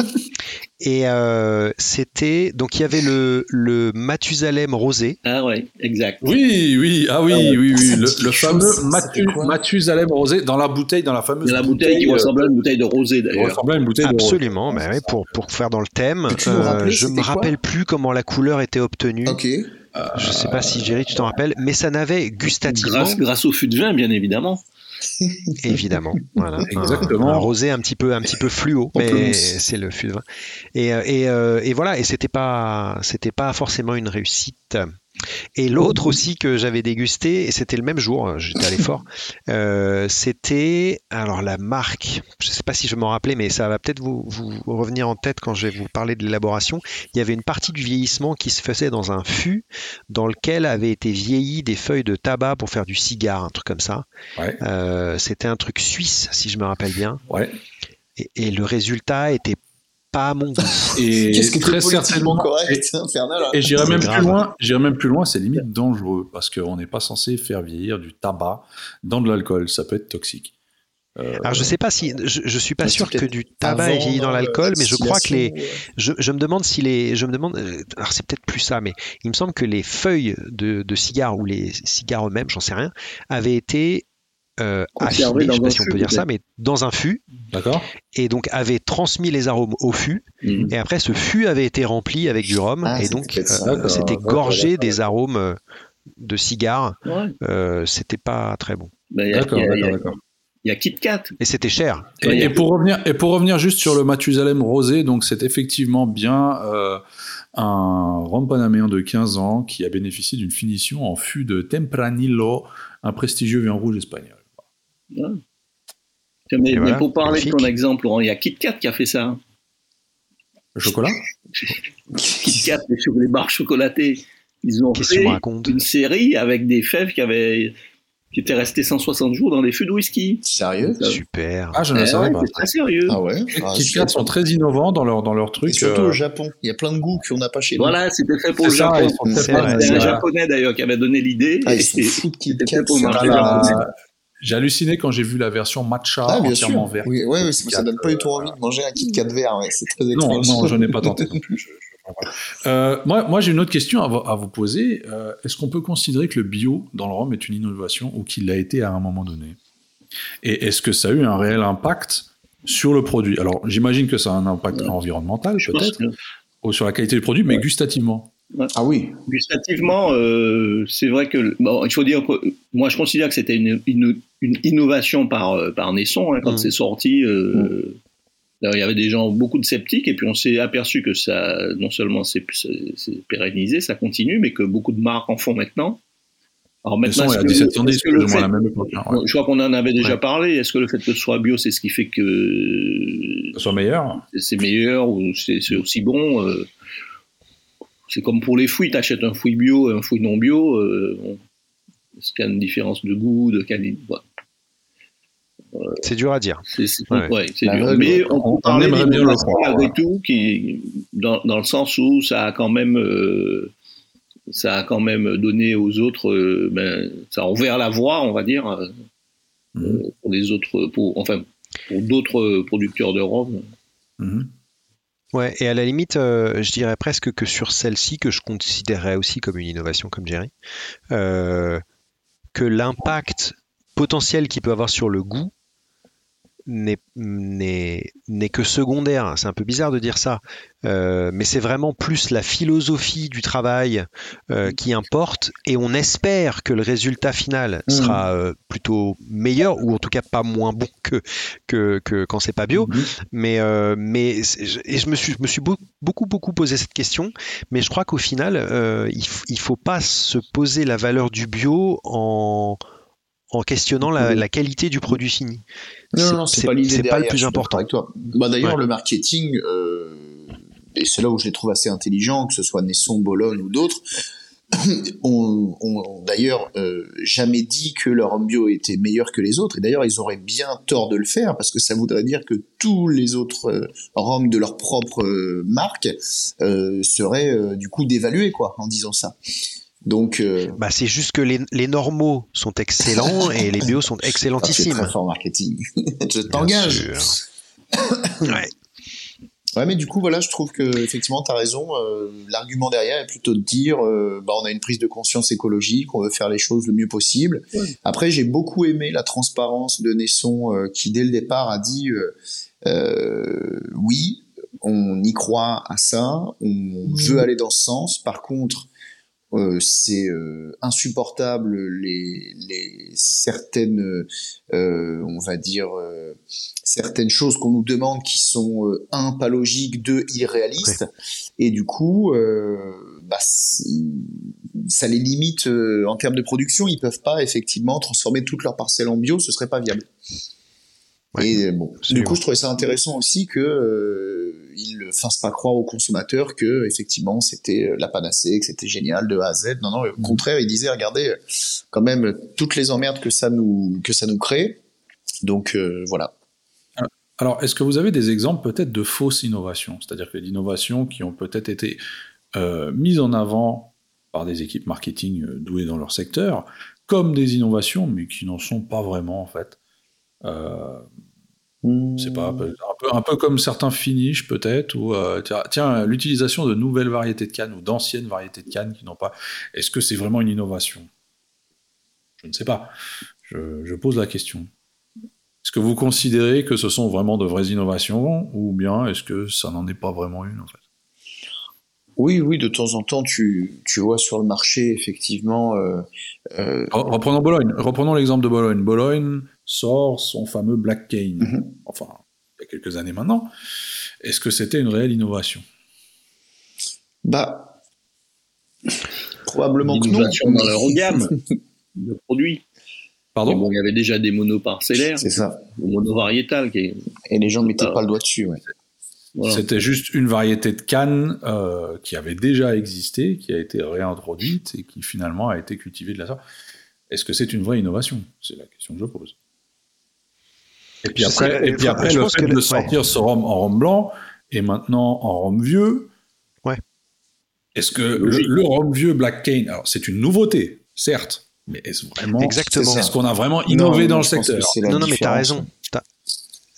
Et euh, c'était donc il y avait le, le Mathusalem rosé. Ah ouais, exact. Oui, oui, ah oui, Ah ouais. oui, oui, le, fameux Mathu, Mathusalem rosé dans la bouteille, dans la fameuse a la bouteille qui euh, ressemble à une bouteille de rosé qui d'ailleurs. ressemblait à une bouteille de rosé. Absolument, ouais, pour, pour faire dans le thème. Rappeler, je me rappelle plus comment la couleur était obtenue. Ok. Je sais pas si Jerry tu t'en rappelles, mais ça n'avait gustativement, Grâce, grâce au fût de vin, bien évidemment. évidemment. Voilà. Un- Exactement. Un, rosé un petit peu, un petit peu fluo, mais c'est le fût de vin. Et, euh, et, euh, et voilà. Et c'était pas, c'était pas forcément une réussite. Et l'autre aussi que j'avais dégusté, et c'était le même jour, euh, j'étais allé fort, euh, c'était alors la marque, je sais pas si je m'en rappelais, mais ça va peut-être vous, vous revenir en tête quand je vais vous parler de l'élaboration. Il y avait une partie du vieillissement qui se faisait dans un fût dans lequel avaient été vieillies des feuilles de tabac pour faire du cigare, un truc comme ça. Ouais, Euh, c'était un truc suisse, si je me rappelle bien, ouais. et, et le résultat était pas à mon goût. Et Qu'est-ce que très certainement. correct, infernal. hein. Et j'irais C'est même grave. plus loin. J'irais même plus loin. C'est limite dangereux parce qu'on n'est pas censé faire vieillir du tabac dans de l'alcool. Ça peut être toxique. Euh, Alors je sais pas si, je, je suis pas sûr que du tabac est vieilli dans euh, l'alcool, mais je crois que les, je me demande si les, je me demande, euh, alors c'est peut-être plus ça, mais il me semble que les feuilles de, de cigares ou les cigares eux-mêmes, j'en sais rien, avaient été euh, dans je sais pas un si on fût, peut dire ça, peut-être. mais dans un fût, D'accord. et donc avaient transmis les arômes au fût, Mhm. et après ce fût avait été rempli avec du rhum, Ah, et donc euh, c'était gorgé des arômes euh, de cigares, Ouais. euh, c'était pas très bon. Il y a- D'accord, d'accord, d'accord. il y Kit Kat. Et c'était cher. Ouais, et pour revenir, et pour revenir juste sur le Mathusalem rosé, donc c'est effectivement bien euh, un rhum panaméen de 15 ans qui a bénéficié d'une finition en fût de Tempranillo, un prestigieux vin rouge espagnol. Mais, Et mais voilà, pour parler de ton exemple, Laurent, il y a Kit Kat qui a fait ça. hein. Le chocolat Kit Kat, les, les barres chocolatées, ils ont fait une série avec des fèves qui avaient qui étaient restées 160 jours dans des fûts de whisky. Sérieux Ça- Super. Ah, je ne Eh savais ouais, pas. c'est très sérieux. Ah ouais Les Ah, sont très innovants dans leur, dans leur Et truc. surtout euh, au Japon. Il y a plein de goûts qu'on n'a pas chez nous. Voilà, c'était fait pour le ça, Japon. euh, C'est un japonais d'ailleurs qui avait donné l'idée. Ah, et- ils sont et- fous de Kit c'était Kat. J'ai halluciné quand j'ai vu la version matcha Ah, bien sûr. entièrement verte. Oui, ouais, ouais, ça donne pas du tout envie de manger un Kit Kat vert. ouais, C'est très Non, étrange. non, je n'ai pas tenté non plus. je- je. Euh, moi, moi j'ai une autre question à, vous- à vous poser. Euh, Est-ce qu'on peut considérer que le bio dans le rhum est une innovation ou qu'il l'a été à un moment donné? Et est-ce que ça a eu un réel impact sur le produit? Alors, j'imagine que ça a un impact Ouais. environnemental, peut-être, que ou sur la qualité du produit, mais gustativement. Ah oui. gustativement, euh, c'est vrai que bon, il faut dire que moi je considère que c'était une, une, une innovation par euh, par naisson hein, quand Mm. c'est sorti. euh, d'ailleurs, il y avait des gens beaucoup de sceptiques et puis on s'est aperçu que ça non seulement c'est pérennisé, ça continue, mais que beaucoup de marques en font maintenant. Alors maintenant, ça, il y a est-ce que- 1710, est-ce que plus le ou moins à fait- la même époque. hein, ouais. je crois qu'on en avait déjà Ouais. parlé. Est-ce que le fait que ce soit bio, c'est ce qui fait que ce soit meilleur. c'est meilleur ou c'est c'est aussi bon euh, C'est comme pour les fouilles, t'achètes un fouille bio et un fouille non bio. euh, Est-ce qu'il y a une différence de goût, de qualité voilà. C'est dur à dire. C'est c'est- Ouais. ouais, c'est La dur. règle, Mais on- on on peut parler aimerait bien le croire, malgré ouais. tout, qui, dans, dans le sens où ça a quand même, euh, ça a quand même donné aux autres, euh, ben, ça a ouvert la voie, on va dire, euh, Mhm. pour les autres, pour, enfin, pour d'autres producteurs de rhum. Mhm. Ouais, et à la limite, euh, je dirais presque que sur celle-ci, que je considérerais aussi comme une innovation, comme Jerry, euh, que l'impact potentiel qu'il peut avoir sur le goût n'est n'est- n'est que secondaire. C'est un peu bizarre de dire ça, euh, mais c'est vraiment plus la philosophie du travail euh, qui importe, et on espère que le résultat final Mhm. sera euh, plutôt meilleur, ou en tout cas pas moins bon que, que, que quand c'est pas bio. Mhm. Mais, mais et je me suis, je me suis beau- beaucoup, beaucoup posé cette question. Mais je crois qu'au final, il, il faut pas se poser la valeur du bio en, en questionnant la, la qualité du produit fini. Non, non, non, c'est pas l'idée c'est pas le plus important. Bah, D'ailleurs, Ouais. le marketing, euh, et c'est là où je les trouve assez intelligents, que ce soit Nesson, Bologne ou d'autres, ont, ont d'ailleurs euh, jamais dit que leur homme bio était meilleur que les autres. Et d'ailleurs, ils auraient bien tort de le faire parce que ça voudrait dire que tous les autres euh, de leur propre euh, marque seraient du coup dévalués, quoi, en disant ça. Donc, euh, bah, c'est juste que les, les, normaux sont excellents et les bio sont excellentissimes. Ah, très fort marketing. Je t'engage. ouais. Ouais, mais du coup, voilà, je trouve que effectivement, as raison. Euh, L'argument derrière est plutôt de dire, euh, bah, on a une prise de conscience écologique, on veut faire les choses le mieux possible. Après, j'ai beaucoup aimé la transparence de Nesson, euh, qui dès le départ a dit, euh, oui, on y croit à ça, on veut aller dans ce sens. Par contre, euh, c'est euh, insupportable les, les certaines euh, on va dire certaines choses qu'on nous demande qui sont un pas logiques deux irréalistes et du coup bah, ça les limite en termes de production. Ils peuvent pas effectivement transformer toute leur parcelle en bio. Ce serait pas viable et bon du coup je trouvais ça intéressant aussi que il ne fasse pas croire aux consommateurs que effectivement c'était euh, la panacée, que c'était génial de A à Z. Non, non, au contraire, il disait regardez quand même toutes les emmerdes que ça nous que ça nous crée. Donc euh, voilà. Alors, est-ce que vous avez des exemples peut-être de fausses innovations, c'est-à-dire que d'innovations qui ont peut-être été euh, mises en avant par des équipes marketing douées dans leur secteur, comme des innovations, mais qui n'en sont pas vraiment en fait? C'est pas un peu, un peu, comme certains finishes peut-être ou euh, tiens, l'utilisation de nouvelles variétés de cannes ou d'anciennes variétés de cannes qui n'ont pas. Est-ce que c'est vraiment une innovation? Je ne sais pas. Je, pose la question. Est-ce que vous considérez que ce sont vraiment de vraies innovations ou bien est-ce que ça n'en est pas vraiment une en fait? Oui, oui, de temps en temps, tu, tu vois sur le marché, effectivement. Euh, euh, reprenons Bologne. Reprenons l'exemple de Bologne. Bologne sort son fameux Black Cane. Mhm. Enfin, il y a quelques années maintenant. Est-ce que c'était une réelle innovation? Bah, probablement que non. dans leur gamme de produits. Pardon? Bon, il y avait déjà des monoparcellaires. C'est ça. Monovariétales. Qui Et les gens ne mettaient pas le doigt dessus, ouais. C'était juste une variété de canne euh, qui avait déjà existé, qui a été réintroduite et qui finalement a été cultivée de la sorte. Est-ce que c'est une vraie innovation? C'est la question que je pose. Et puis après, et puis après le fait de sortir ce rhum en rhum blanc et maintenant en rhum vieux. Ouais. Est-ce que le, rhum vieux Black Cane, alors c'est une nouveauté, certes, mais est-ce vraiment Exactement. Est-ce qu'on a vraiment innové dans le secteur Non, non, mais tu as raison.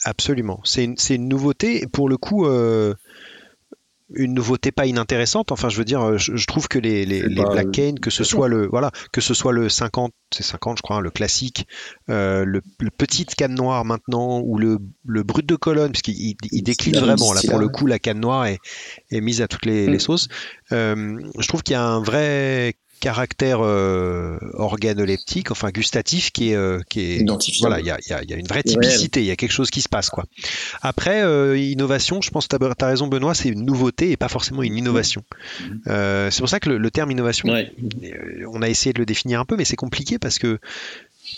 Absolument. C'est une, une, nouveauté. Pour le coup, euh, une nouveauté pas inintéressante. Enfin, je veux dire, euh, je, trouve que les, les, Black Cane, que ce soit le voilà, que ce soit le 50, c'est 50, je crois, hein, le classique, euh, le, petite canne noire maintenant, ou le, le brut de colonne, puisqu'il il, décline vraiment. Là, pour le coup, la canne noire est, est mise à toutes les, les mm. sauces. je trouve qu'il y a un vrai caractère euh, organoleptique, enfin gustatif, qui est, euh, qui est voilà, il y a, y a, une vraie typicité, il y a quelque chose qui se passe quoi. Après, euh, innovation, je pense que tu as, raison Benoît, c'est une nouveauté et pas forcément une innovation. Mhm. c'est pour ça que le, terme innovation, on a essayé de le définir un peu, mais c'est compliqué parce que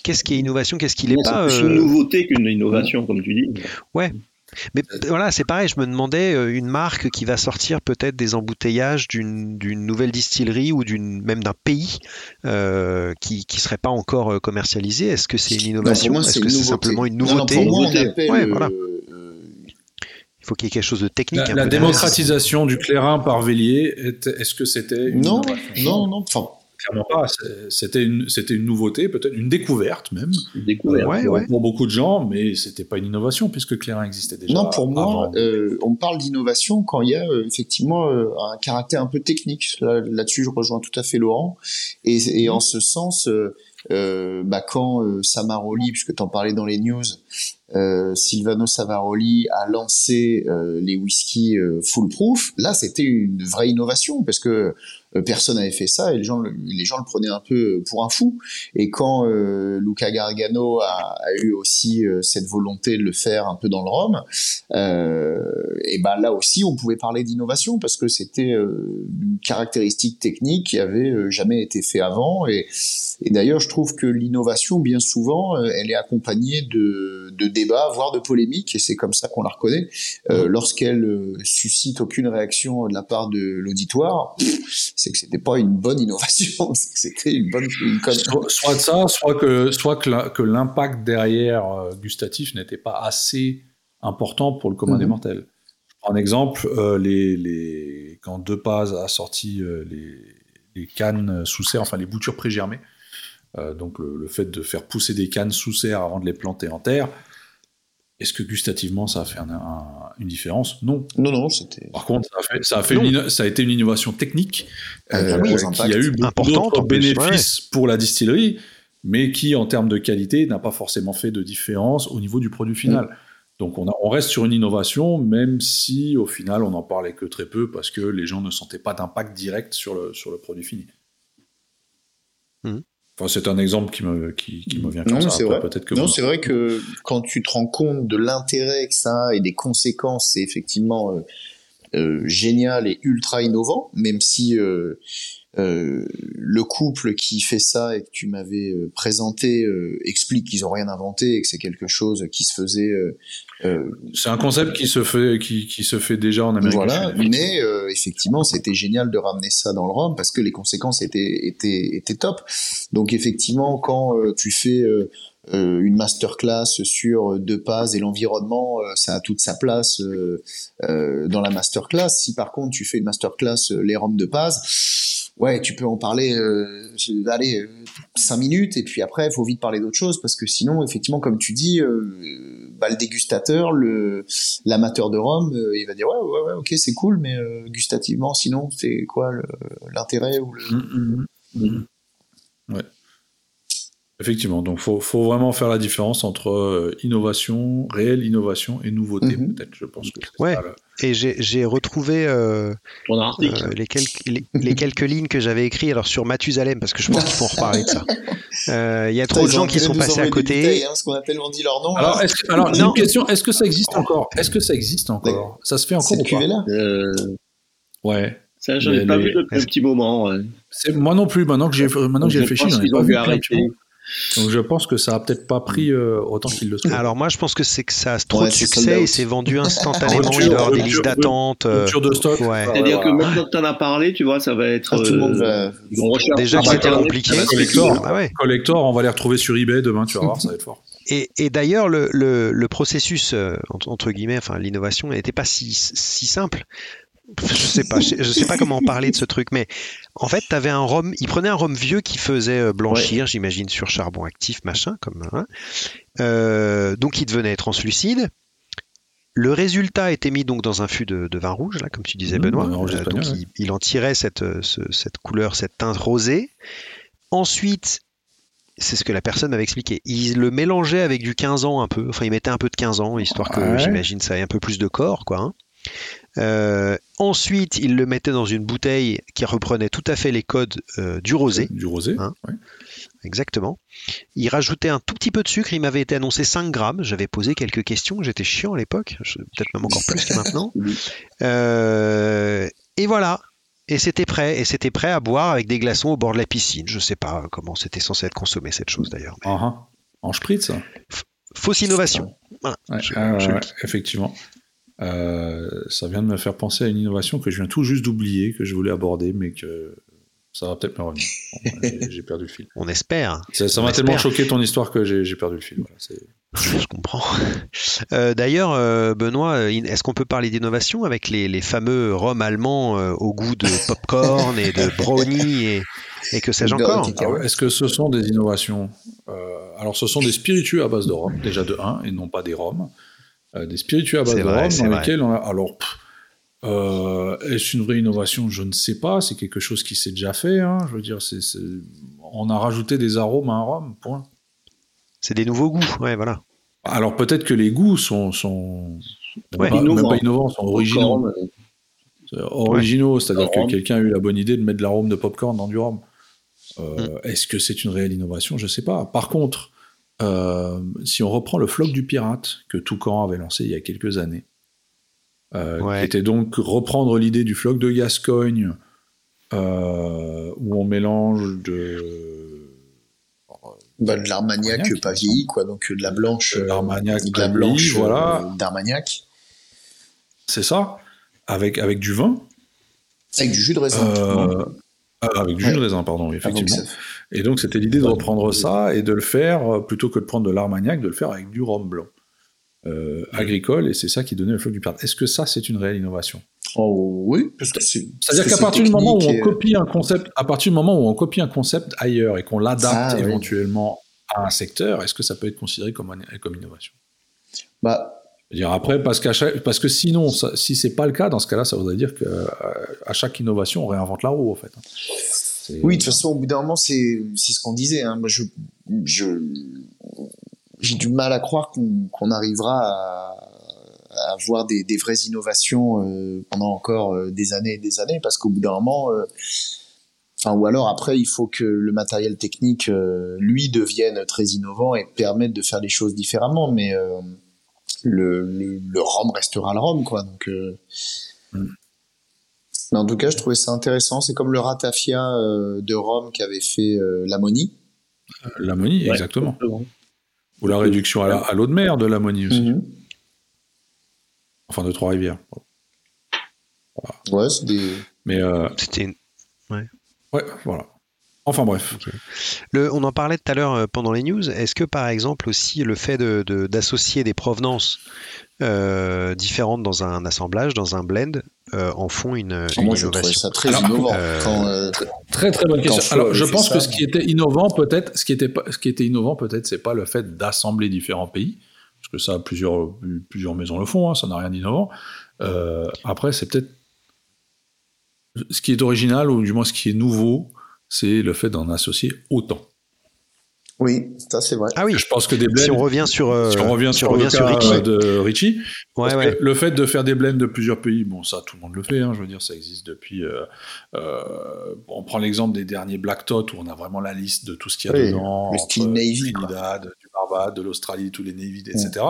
qu'est-ce qui est innovation, qu'est-ce qui n'est pas. C'est une nouveauté qu'une innovation, comme tu dis. Ouais, mais voilà, c'est pareil, je me demandais euh, une marque qui va sortir peut-être des embouteillages d'une nouvelle distillerie ou d'une même d'un pays euh, qui ne serait pas encore euh, commercialisé. Est-ce que c'est une innovation Est-ce que c'est simplement une nouveauté Il faut qu'il y ait quelque chose de technique. La, démocratisation du clairin par Vélier, est-ce que c'était une non, non, non, clairement pas. C'était une, c'était une nouveauté, peut-être une découverte même. découverte. pour, beaucoup de gens, mais c'était pas une innovation puisque Clairin existait déjà. Non, pour moi, euh, on parle d'innovation quand il y a euh, effectivement euh, un caractère un peu technique. Là, là-dessus, je rejoins tout à fait Laurent. Et, et en ce sens, bah, quand Samaroli, puisque tu en parlais dans les news, Silvano Savaroli a lancé les whisky full-proof, là c'était une vraie innovation parce que personne n'avait fait ça et les gens, les gens le prenaient un peu pour un fou. Et quand euh, Luca Gargano a, eu aussi euh, cette volonté de le faire un peu dans le Rhum, et ben là aussi on pouvait parler d'innovation parce que c'était une caractéristique technique qui avait jamais été fait avant. Et, et d'ailleurs, je trouve que l'innovation, bien souvent, elle est accompagnée de, de débats, voire de polémiques, et c'est comme ça qu'on la reconnaît. Lorsqu'elle suscite aucune réaction de la part de l'auditoire, c'est que c'était pas une bonne innovation, c'était une bonne une soit, de ça, soit que soit que l'impact derrière euh, gustatif n'était pas assez important pour le commun des mhm. mortels. Un exemple, euh, les, les, quand Deux Paz a sorti euh, les, cannes sous serre, enfin les boutures pré-germées. donc le, fait de faire pousser des cannes sous serre avant de les planter en terre. Est-ce que gustativement ça a fait une différence? Non. Non, non, c'était. Par contre, ça a, fait, ça a, été une innovation technique qui a eu beaucoup d'autres bénéfices pour la distillerie, mais qui, en termes de qualité, n'a pas forcément fait de différence au niveau du produit final. Mm. Donc on, on, reste sur une innovation, même si au final on n'en parlait que très peu parce que les gens ne sentaient pas d'impact direct sur le, sur le produit fini. Mmh. Enfin, c'est un exemple qui me, qui, qui me vient comme non, ça. Vrai. Peut-être que non, c'est vrai que quand tu te rends compte de l'intérêt que ça a et des conséquences, c'est effectivement euh, euh, génial et ultra innovant, même si euh, le couple qui fait ça et que tu m'avais présenté explique qu'ils ont rien inventé et que c'est quelque chose qui se faisait. C'est un concept qui se fait qui, qui se fait déjà en Amérique. Voilà, mais effectivement, c'était génial de ramener ça dans le Rhum parce que les conséquences étaient étaient étaient top. Donc effectivement, quand tu fais euh, une masterclass sur deux pages et l'environnement, ça a toute sa place euh, dans la masterclass. Si par contre tu fais une masterclass les roms de pages ouais, tu peux en parler, euh, allez, euh, cinq minutes, et puis après, il faut vite parler d'autre chose, parce que sinon, effectivement, comme tu dis, euh, bah, le dégustateur, le l'amateur de rhum, euh, il va dire ouais, ouais, ouais, ok, c'est cool, mais gustativement, sinon, c'est quoi l'intérêt ou. Mmh, mmh, mmh. Ouais. Effectivement, donc faut, faut vraiment faire la différence entre euh, innovation, réelle innovation et nouveauté, mhm. peut-être. Je pense que ouais. Et j'ai retrouvé euh, euh, les, quelques, les, quelques lignes que j'avais écrites alors sur Mathusalem, parce que je pense qu'il faut en reparler de ça. Il y a trop de gens qui sont passés à côté. Hein, ce qu'on appelle, on dit leur nom. Alors, est -ce, alors une question est-ce que ça existe encore? Est-ce que ça existe encore? Ça se fait encore ou pas? là Ouais. Ça, j'en ai pas vu depuis un petit moment. Moi non plus. Maintenant que j'ai maintenant que j'ai réfléchi, j'en ai pas vu arrêté. Donc je pense que ça a peut-être pas pris euh, autant qu'il le souhaite. Alors moi je pense que c'est que ça a trop de succès et c'est vendu instantanément. il doit y avoir des listes d'attente. Euh, de stock. C'est-à-dire que même quand tu en as parlé, tu vois, ça va être. Ah, tout le monde euh, va. Déjà que c'était compliqué. Collector, ah ouais. Collector, on va les retrouver sur eBay demain, tu vas voir, ça va être fort. Et, et d'ailleurs, le, le, le, processus, entre guillemets, enfin l'innovation, n'était pas si, si simple je sais pas, je sais pas comment parler de ce truc, mais en fait, avais un rhum, il prenait un rhum vieux qui faisait euh, blanchir, j'imagine sur charbon actif, machin, comme hein. euh, donc il devenait translucide. Le résultat était mis donc dans un fût de, vin rouge, là, comme tu disais, mmh, Benoît. Euh, donc il, en tirait cette, cette couleur, cette teinte rosée. Ensuite, c'est ce que la personne m'avait expliqué. Il le mélangeait avec du 15 ans un peu. Enfin, il mettait un peu de 15 ans, histoire que j'imagine ça ait un peu plus de corps, quoi. Hein. Euh, ensuite, il le mettait dans une bouteille qui reprenait tout à fait les codes euh, du rosé. Du rosé, hein Exactement. Il rajoutait un tout petit peu de sucre. Il m'avait été annoncé 5 grammes. J'avais posé quelques questions. J'étais chiant à l'époque. Peut-être même encore plus que maintenant. Euh, et voilà. Et c'était prêt. Et c'était prêt à boire avec des glaçons au bord de la piscine. Je ne sais pas comment c'était censé être consommé cette chose d'ailleurs. Uh En spritz Fausse innovation. Voilà. Ah, effectivement. Euh, ça vient de me faire penser à une innovation que je viens tout juste d'oublier, que je voulais aborder, mais que ça va peut-être me revenir. j'ai perdu le fil. On espère. Ça m'a tellement choqué ton histoire que j'ai perdu le fil. je comprends. Euh, d'ailleurs, euh, Benoît, est-ce qu'on peut parler d'innovation avec les, fameux rhums allemands au goût de popcorn et de brownie et, et que sais-je encore ah Est-ce que ce sont des innovations Alors, ce sont des spiritueux à base de rhum, déjà de 1, et non pas des rhums. Euh, des spiritueux à base de rhum dans lesquels on a. Alors, euh, est-ce une vraie innovation? Je ne sais pas. C'est quelque chose qui s'est déjà fait. Hein. Je veux dire, c'est, on a rajouté des arômes à un rhum. Point. C'est des nouveaux goûts. Ouais, voilà. Alors peut-être que les goûts sont, sont pas, innovants, sont originaux. originaux, c'est-à-dire que quelqu'un a eu la bonne idée de mettre de l'arôme de popcorn dans du rhum. Euh, mm. Est-ce que c'est une réelle innovation? Je ne sais pas. Par contre, euh, si on reprend le floc du pirate que Toucan avait lancé il y a quelques années, euh, qui était donc reprendre l'idée du floc de Gascogne, euh, où on mélange de bah, de l'armagnac pas vieilli, quoi, donc de la blanche, de l'armagnac de la blanche, voilà, d'armagnac. C'est ça, avec avec du vin, avec du jus de raisin. avec du jus de raisin, pardon, effectivement. Et donc, c'était l'idée de reprendre ça et de le faire, euh, plutôt que de prendre de l'armagnac, de le faire avec du rhum blanc. euh, agricole, et c'est ça qui donnait le flot du perte. Est-ce que ça, c'est une réelle innovation? Oh oui, parce que c'est. C'est-à-dire qu'à partir du moment où on copie un concept, à partir du moment où on copie un concept ailleurs et qu'on l'adapte Ah, oui. éventuellement à un secteur, est-ce que ça peut être considéré comme, un- comme innovation? Bah, C'est-à-dire après, parce, qu'à chaque- parce que sinon, ça- si c'est pas le cas, dans ce cas-là, ça voudrait dire qu'à chaque innovation, on réinvente la roue, en fait. Oui, de toute façon, au bout d'un moment, c'est ce qu'on disait. Hein. Moi, je je j'ai du mal à croire qu'on qu'on arrivera à, à avoir des, des vraies innovations euh, pendant encore euh, des années et des années, parce qu'au bout d'un moment, euh, enfin, ou alors après, il faut que le matériel technique, lui, devienne très innovant et permette de faire les choses différemment. Mais le, le, le ROM restera le ROM, quoi. Donc Mm. Mais en tout cas, je trouvais ça intéressant. C'est comme le ratafia euh, de Rome qu'avait fait euh, l'ammonie. L'ammonie, Ouais. exactement. Ou la réduction à la- à l'eau de mer de l'ammonie aussi. Mhm. Enfin, de Trois-Rivières. Ouais, c'est des. Mais euh, C'était une- ouais, voilà. Enfin bref. Le- on en parlait tout à l'heure euh, pendant les news. Est-ce que par exemple aussi le fait de- de- d'associer des provenances euh, différentes dans un assemblage, dans un blend, euh, en font une, une Moi, je trouvais innovation ça très Alors, innovant. euh, Quand, euh, Très très bonne question. Alors, je pense ça, que ce qui était innovant, peut-être, ce qui était pas, ce qui était innovant, peut-être, c'est pas le fait d'assembler différents pays, parce que ça, plusieurs plusieurs maisons le font, hein, ça n'a rien d'innovant. Euh, après, c'est peut-être ce qui est original ou du moins ce qui est nouveau, c'est le fait d'en associer autant. Oui, ça c'est vrai. Ah oui, Je pense que des blends. si on revient sur, euh, si on revient si sur, on revient le sur cas Richie. euh, de Richie, Ouais, ouais. Le fait de faire des blends de plusieurs pays, bon, ça, tout le monde le fait. hein, je veux dire, ça existe depuis. euh, euh, on prend l'exemple des derniers Black Tot où on a vraiment la liste de tout ce qu'il y a Oui, dedans. le style Navy. Trinidad, du Barbade, de l'Australie, tous les Navy, etc.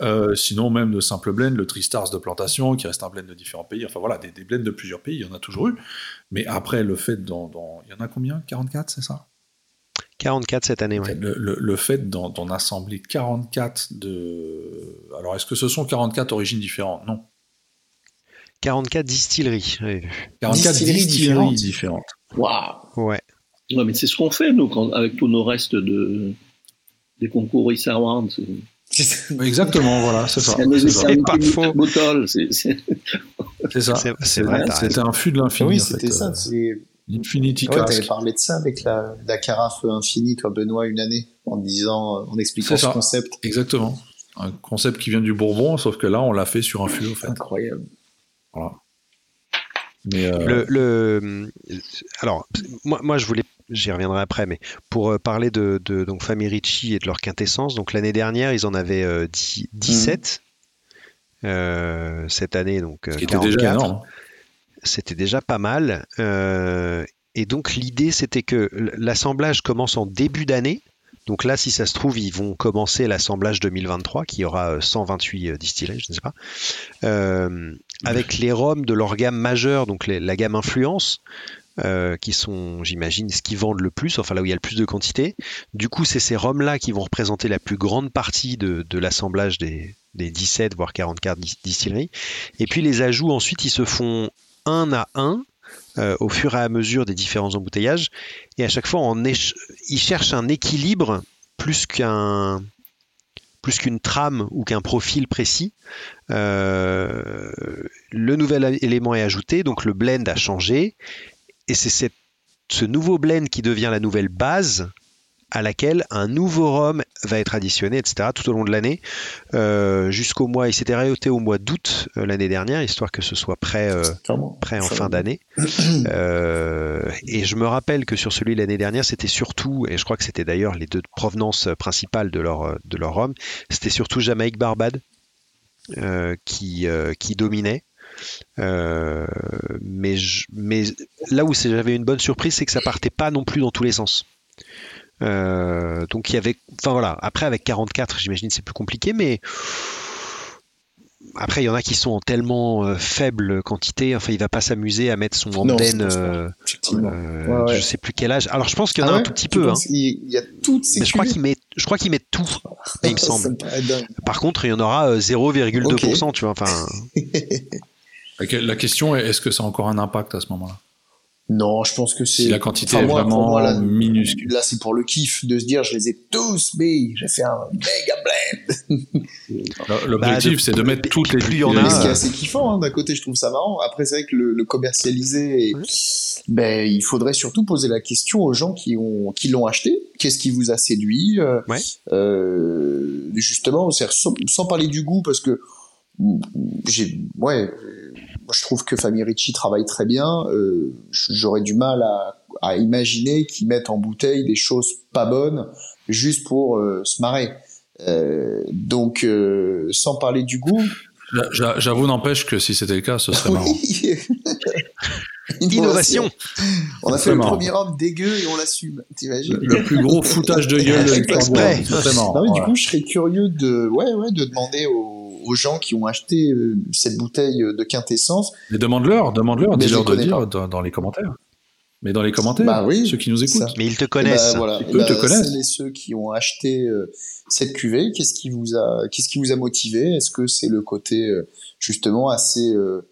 Euh, sinon, même de simples blends, le Tristars de plantation, qui reste un blend de différents pays. Enfin voilà, des, des blends de plusieurs pays, il y en a toujours eu. Mais après, le fait d'en- Il y en a combien? 44, c'est ça? 44 cette année, ouais. le, le- le fait d'en assembler 44 de. Alors, est-ce que ce sont 44 origines différentes? Non. 44 distilleries. ouais. 44 Distilleries distilleries, différentes. différentes. Waouh Ouais. Ouais, mais c'est ce qu'on fait, nous, quand- avec tous nos restes de, des concours. C'est Exactement, voilà, c'est ça. c'est nos C'est ça. C'est pas faux. c'est- ça. C'est- vrai, C'était un fût de l'infini. Oui, en fait, c'était ça. Euh, c'est- Infinity Ouais, t'avais Cask. parlé de ça avec la, la carafe infinie, toi, Benoît, une année, en disant, euh, en expliquant ce concept. Exactement. Un concept qui vient du Bourbon, sauf que là, on l'a fait sur un fût, en fait. Incroyable. Voilà. Mais euh, Le, le- alors, moi, moi, je voulais, j'y reviendrai après, mais pour euh, parler de, de donc Famille Ricci et de leur quintessence, donc l'année dernière, ils en avaient euh, 10 17. Euh, cette année, donc ce qui était déjà 44. énorme. C'était déjà pas mal. Euh, et donc l'idée, c'était que l'assemblage commence en début d'année. Donc là, si ça se trouve, ils vont commencer l'assemblage 2023, qui aura euh, 128 euh, distilleries, je ne sais pas, Euh, avec les rhums de leur gamme majeure, donc la gamme influence, euh, qui sont, j'imagine, ce qui vendent le plus, enfin là où il y a le plus de quantité. Du coup, c'est ces rhums-là qui vont représenter la plus grande partie de, de l'assemblage des, des 17, voire 44 dis- distilleries. Et puis les ajouts, ensuite, ils se font un à un euh, au fur et à mesure des différents embouteillages. Et à chaque fois, on ils cherchent un équilibre plus qu'un plus qu'une trame ou qu'un profil précis. Euh, le nouvel élément est ajouté, donc le blend a changé. Et c'est ce nouveau blend qui devient la nouvelle base à laquelle un nouveau rhum va être additionné, etc., tout au long de l'année, euh, jusqu'au mois, il s'était réauté au mois d'août euh, l'année dernière, histoire que ce soit prêt, euh, prêt en fin d'année. Et je me rappelle que sur celui de l'année dernière, c'était surtout, et je crois que c'était d'ailleurs les deux provenances principales de leur, de leur rhum, c'était surtout Jamaïque Barbade euh, qui, qui dominait. Euh, mais, je- mais là où j'avais une bonne surprise, c'est que ça partait pas non plus dans tous les sens. Euh, donc il y avait, enfin voilà. Après avec 44, j'imagine c'est plus compliqué, mais après il y en a qui sont en tellement euh, faible quantité. Enfin il va pas s'amuser à mettre son Hamden, euh, euh, Ouais, ouais. je sais plus quel âge. Alors je pense qu'il y en Ah a un tout petit peu, hein. Il y a toutes ces mais je crois qu'ils mettent, je crois qu'ils mettent tout. il me semble. Par contre il y en aura euh, 0,2%, tu vois. Enfin la question est est-ce que ça a encore un impact à ce moment-là? Non, je pense que c'est. Si la quantité est vraiment là, minuscule. Là, c'est pour le kiff de se dire, je les ai tous mis, j'ai fait un méga blend. L'objectif, c'est de mettre toutes les plus en Mais a, ce qui est euh, assez kiffant, hein, d'un côté, je trouve ça marrant. Après, c'est vrai que le, le commercialiser, et- ben, il faudrait surtout poser la question aux gens qui ont, qui l'ont acheté. Qu'est-ce qui vous a séduit euh, Ouais. euh, Justement, sans, sans parler du goût, parce que mm, j'ai, ouais, moi, je trouve que Famille Ricci travaille très bien. Euh, J'aurais du mal à, à imaginer qu'ils mettent en bouteille des choses pas bonnes juste pour euh, se marrer. Euh, donc, euh, sans parler du goût, J'a- j'a- J'avoue, n'empêche que si c'était le cas, ce serait marrant. oui. Innovation. On a fait le marrant. premier homme dégueu et on l'assume. T'imagines Le plus gros foutage de gueule de Exprès. Non, mais du coup, je serais curieux de, ouais, ouais, de demander aux, aux gens qui ont acheté euh, cette bouteille de quintessence. Mais demande-leur, demande-leur, dis-leur de dire dans, dans les commentaires. Mais dans les commentaires, Bah oui, ceux qui nous écoutent. ça. Mais ils te Eh connaissent. ben, voilà. Eux Eh ben, te connaissent. Celles et ceux qui ont acheté euh, cette cuvée, qu'est-ce qui vous a, qu'est-ce qui vous a motivé? Est-ce que c'est le côté euh, justement assez, euh,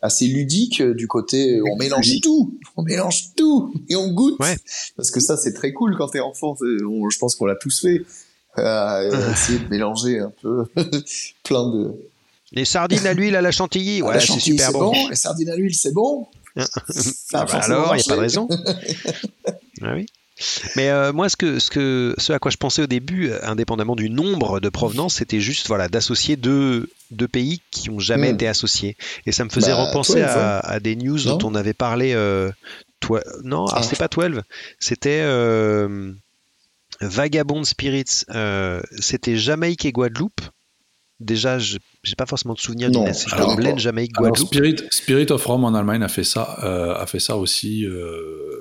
assez ludique euh, du côté euh, on mélange tout, on mélange tout et on goûte? Ouais. Parce que ça c'est très cool quand t'es enfant. on- je pense qu'on l'a tous fait. Euh, essayer de mélanger un peu plein de. Les sardines à l'huile à la chantilly, Ah, ouais, c'est super c'est bon. bon. Les sardines à l'huile, c'est bon. Ça Ah a bah alors, il n'y a pas de raison. Ah oui. Mais euh, moi, ce, que, ce, que, ce à quoi je pensais au début, euh, indépendamment du nombre de provenances, c'était juste voilà, d'associer deux, deux pays qui n'ont jamais Hmm. été associés. Et ça me faisait Bah, repenser 12, à, à des news Non dont on avait parlé. Euh, toi, non, Ah. c'était pas 12, c'était euh, Vagabond Spirits. euh, c'était Jamaïque et Guadeloupe. Déjà, je n'ai pas forcément de souvenir d'une blend. Jamaïque Alors, Guadeloupe. Spirit, Spirit of Rome en Allemagne a fait ça, euh, a fait ça aussi euh,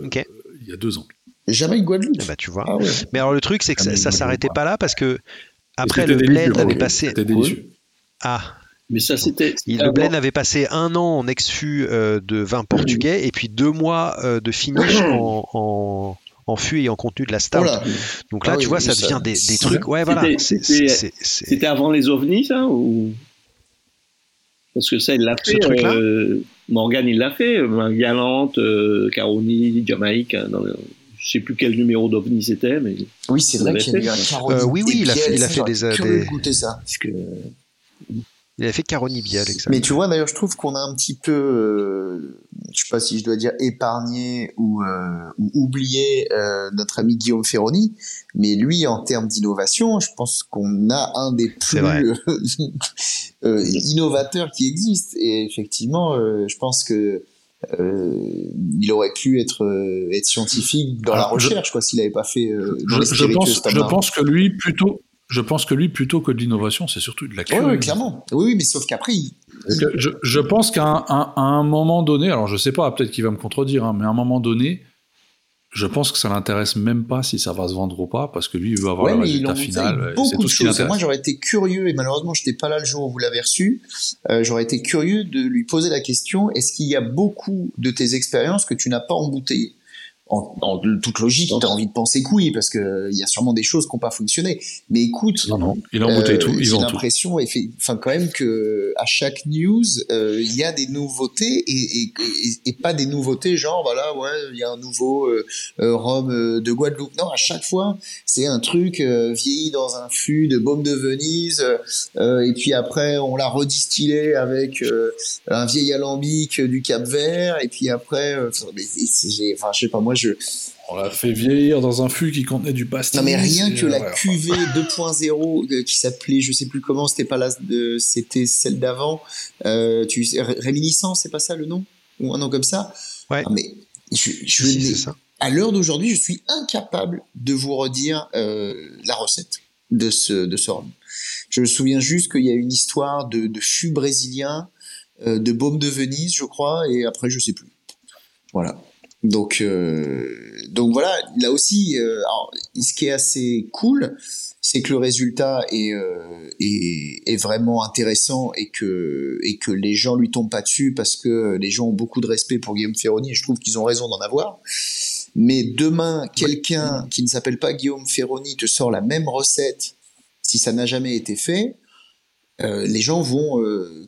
il y a deux ans. Jamais Guadeloupe. Eh bah, tu vois. Ah ouais. Mais alors le truc, c'est que ça, Ah, non, s'arrêtait pas là parce que après le blend avait oui, passé. Délicieux. Ah, Mais ça, c'était. le blend avait passé un an en ex-fût euh, de vin portugais et puis deux mois euh, de finish en, en, en fût et en contenu de la stout. Oh là. Donc là, Ah tu oui, vois, ça ça- devient des, trucs. Ouais, voilà. C'était- avant les ovnis, ça ou... Parce que ça, il l'a Ce fait. euh, Morgan, il l'a fait. euh, Galante, euh, Caroni, Jamaïque. hein, dans le- Je sais plus quel numéro d'ovni c'était, mais Oui, c'est vrai qu'il y a eu un Euh, oui, oui, il a fait- il a fait des- curieux des- goûter ça. Parce que... Il avait fait Caroni Biel, exact. Mais tu vois, d'ailleurs, je trouve qu'on a un petit peu, euh, je sais pas si je dois dire épargné ou, euh, ou oublié euh, notre ami Guillaume Ferroni, mais lui, en termes d'innovation, je pense qu'on a un des plus euh, innovateurs qui existent. Et effectivement, euh, je pense que euh, il aurait pu être euh, être scientifique dans Alors, la je- recherche, quoi, s'il n'avait pas fait euh, Je, je pense, je pense que lui, plutôt, je pense que lui, plutôt que de l'innovation, c'est surtout de la curiosité. ouais, clairement. Oui, oui, mais sauf qu'après, il- Je, je pense qu'à un, à- à un moment donné, alors je sais pas, peut-être qu'il va me contredire, hein, mais à un moment donné, je pense que ça l'intéresse même pas si ça va se vendre ou pas, parce que lui, il veut avoir Ouais, le résultat final. beaucoup tout de choses. Moi, j'aurais été curieux, et malheureusement, je n'étais pas là le jour où vous l'avez reçu. Euh, j'aurais été curieux de lui poser la question est-ce qu'il y a beaucoup de tes expériences que tu n'as pas embouteillées? En, en toute logique, tu as envie de penser oui, parce que il y a sûrement des choses qui n'ont pas fonctionné. Mais écoute, Non, non, il euh, tout, ils J'ai l'impression, enfin quand même que à chaque news, euh, il y a des nouveautés et, et, et, et pas des nouveautés genre voilà ouais il y a un nouveau euh, euh, rhum euh, de Guadeloupe. Non, à chaque fois c'est un truc euh, vieilli dans un fût de baume de Venise euh, et puis après on l'a redistillé avec euh, un vieil alambic du Cap Vert et puis après euh, enfin je sais pas moi je On l'a fait vieillir dans un fût qui contenait du pastis. non mais rien que la cuvée 2.0 euh, qui s'appelait, je sais plus comment, c'était pas la, de, c'était celle d'avant. Euh, tu réminiscence, c'est pas ça le nom? Ou un nom comme ça? Ouais. Ah, mais je, je Si, n'ai- c'est ça. à l'heure d'aujourd'hui, je suis incapable de vous redire euh, la recette de ce de ce rhum. Je me souviens juste qu'il y a une histoire de, de fût brésilien, euh, de baume de Venise, je crois, et après je sais plus. Voilà. Donc, euh, donc voilà, là aussi, euh, alors, ce qui est assez cool, c'est que le résultat est, euh, est, est vraiment intéressant et que, et que les gens lui tombent pas dessus parce que les gens ont beaucoup de respect pour Guillaume Ferroni et je trouve qu'ils ont raison d'en avoir. Mais demain, quelqu'un qui ne s'appelle pas Guillaume Ferroni te sort la même recette si ça n'a jamais été fait. Les gens vont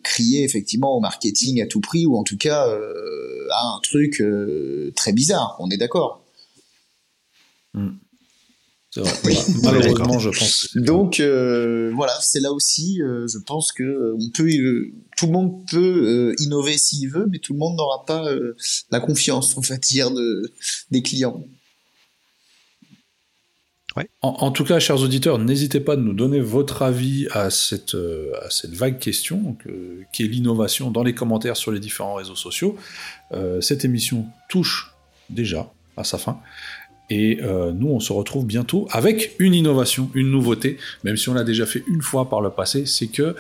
crier effectivement au marketing à tout prix ou en tout cas à un truc très bizarre. On est d'accord. Hmm. Malheureusement, je pense. Donc euh, voilà, c'est là aussi, euh, je pense que euh, on peut, tout le monde peut innover s'il veut, mais tout le monde n'aura pas la confiance, on va dire, de, des clients. En, tout cas, chers auditeurs, n'hésitez pas à nous donner votre avis à cette, à cette vague question, qui est l'innovation, dans les commentaires sur les différents réseaux sociaux. cette émission touche déjà à sa fin. Et euh, nous, on se retrouve bientôt avec une innovation, une nouveauté, même si on l'a déjà fait une fois par le passé, c'est que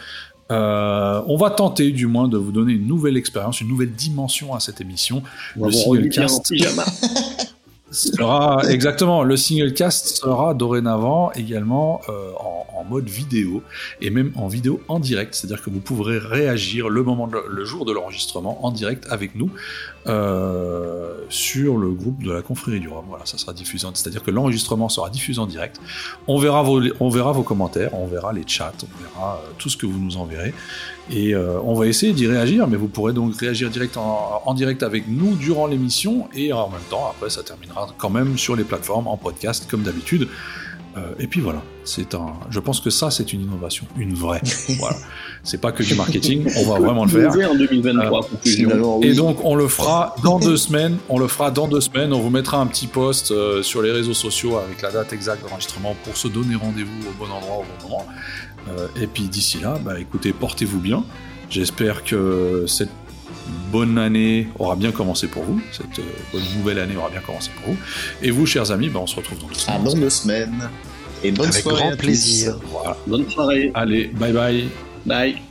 euh, on va tenter du moins de vous donner une nouvelle expérience, une nouvelle dimension à cette émission. le single cast sera exactement le single cast sera dorénavant également euh, en, mode vidéo et même en vidéo en direct, c'est-à-dire que vous pourrez réagir le moment, le jour de l'enregistrement en direct avec nous. Euh, sur le groupe de la confrérie du Rhum. Voilà, ça sera diffusé, c'est-à-dire que l'enregistrement sera diffusé en direct. On verra vos, on verra vos commentaires, on verra les chats, on verra euh, tout ce que vous nous enverrez. Et euh, on va essayer d'y réagir, mais vous pourrez donc réagir direct en, direct avec nous durant l'émission et en même temps, après, ça terminera quand même sur les plateformes en podcast comme d'habitude. Et puis voilà, c'est un. Je pense que ça, c'est une innovation, une vraie. voilà. C'est pas que du marketing, on va vraiment le faire. en 2023, euh, Et donc on le fera dans deux semaines. On le fera dans deux semaines. On vous mettra un petit post euh, sur les réseaux sociaux avec la date exacte d'enregistrement pour se donner rendez-vous au bon endroit au bon moment. Euh, et puis d'ici là, bah, écoutez, portez-vous bien. J'espère que cette bonne année aura bien commencé pour vous. Cette bonne nouvelle année aura bien commencé pour vous. Et vous, chers amis, bah, on se retrouve dans deux semaines. dans deux semaines. Et bonne Avec soirée. grand plaisir. Voilà. Bonne soirée. Allez, bye bye. Bye.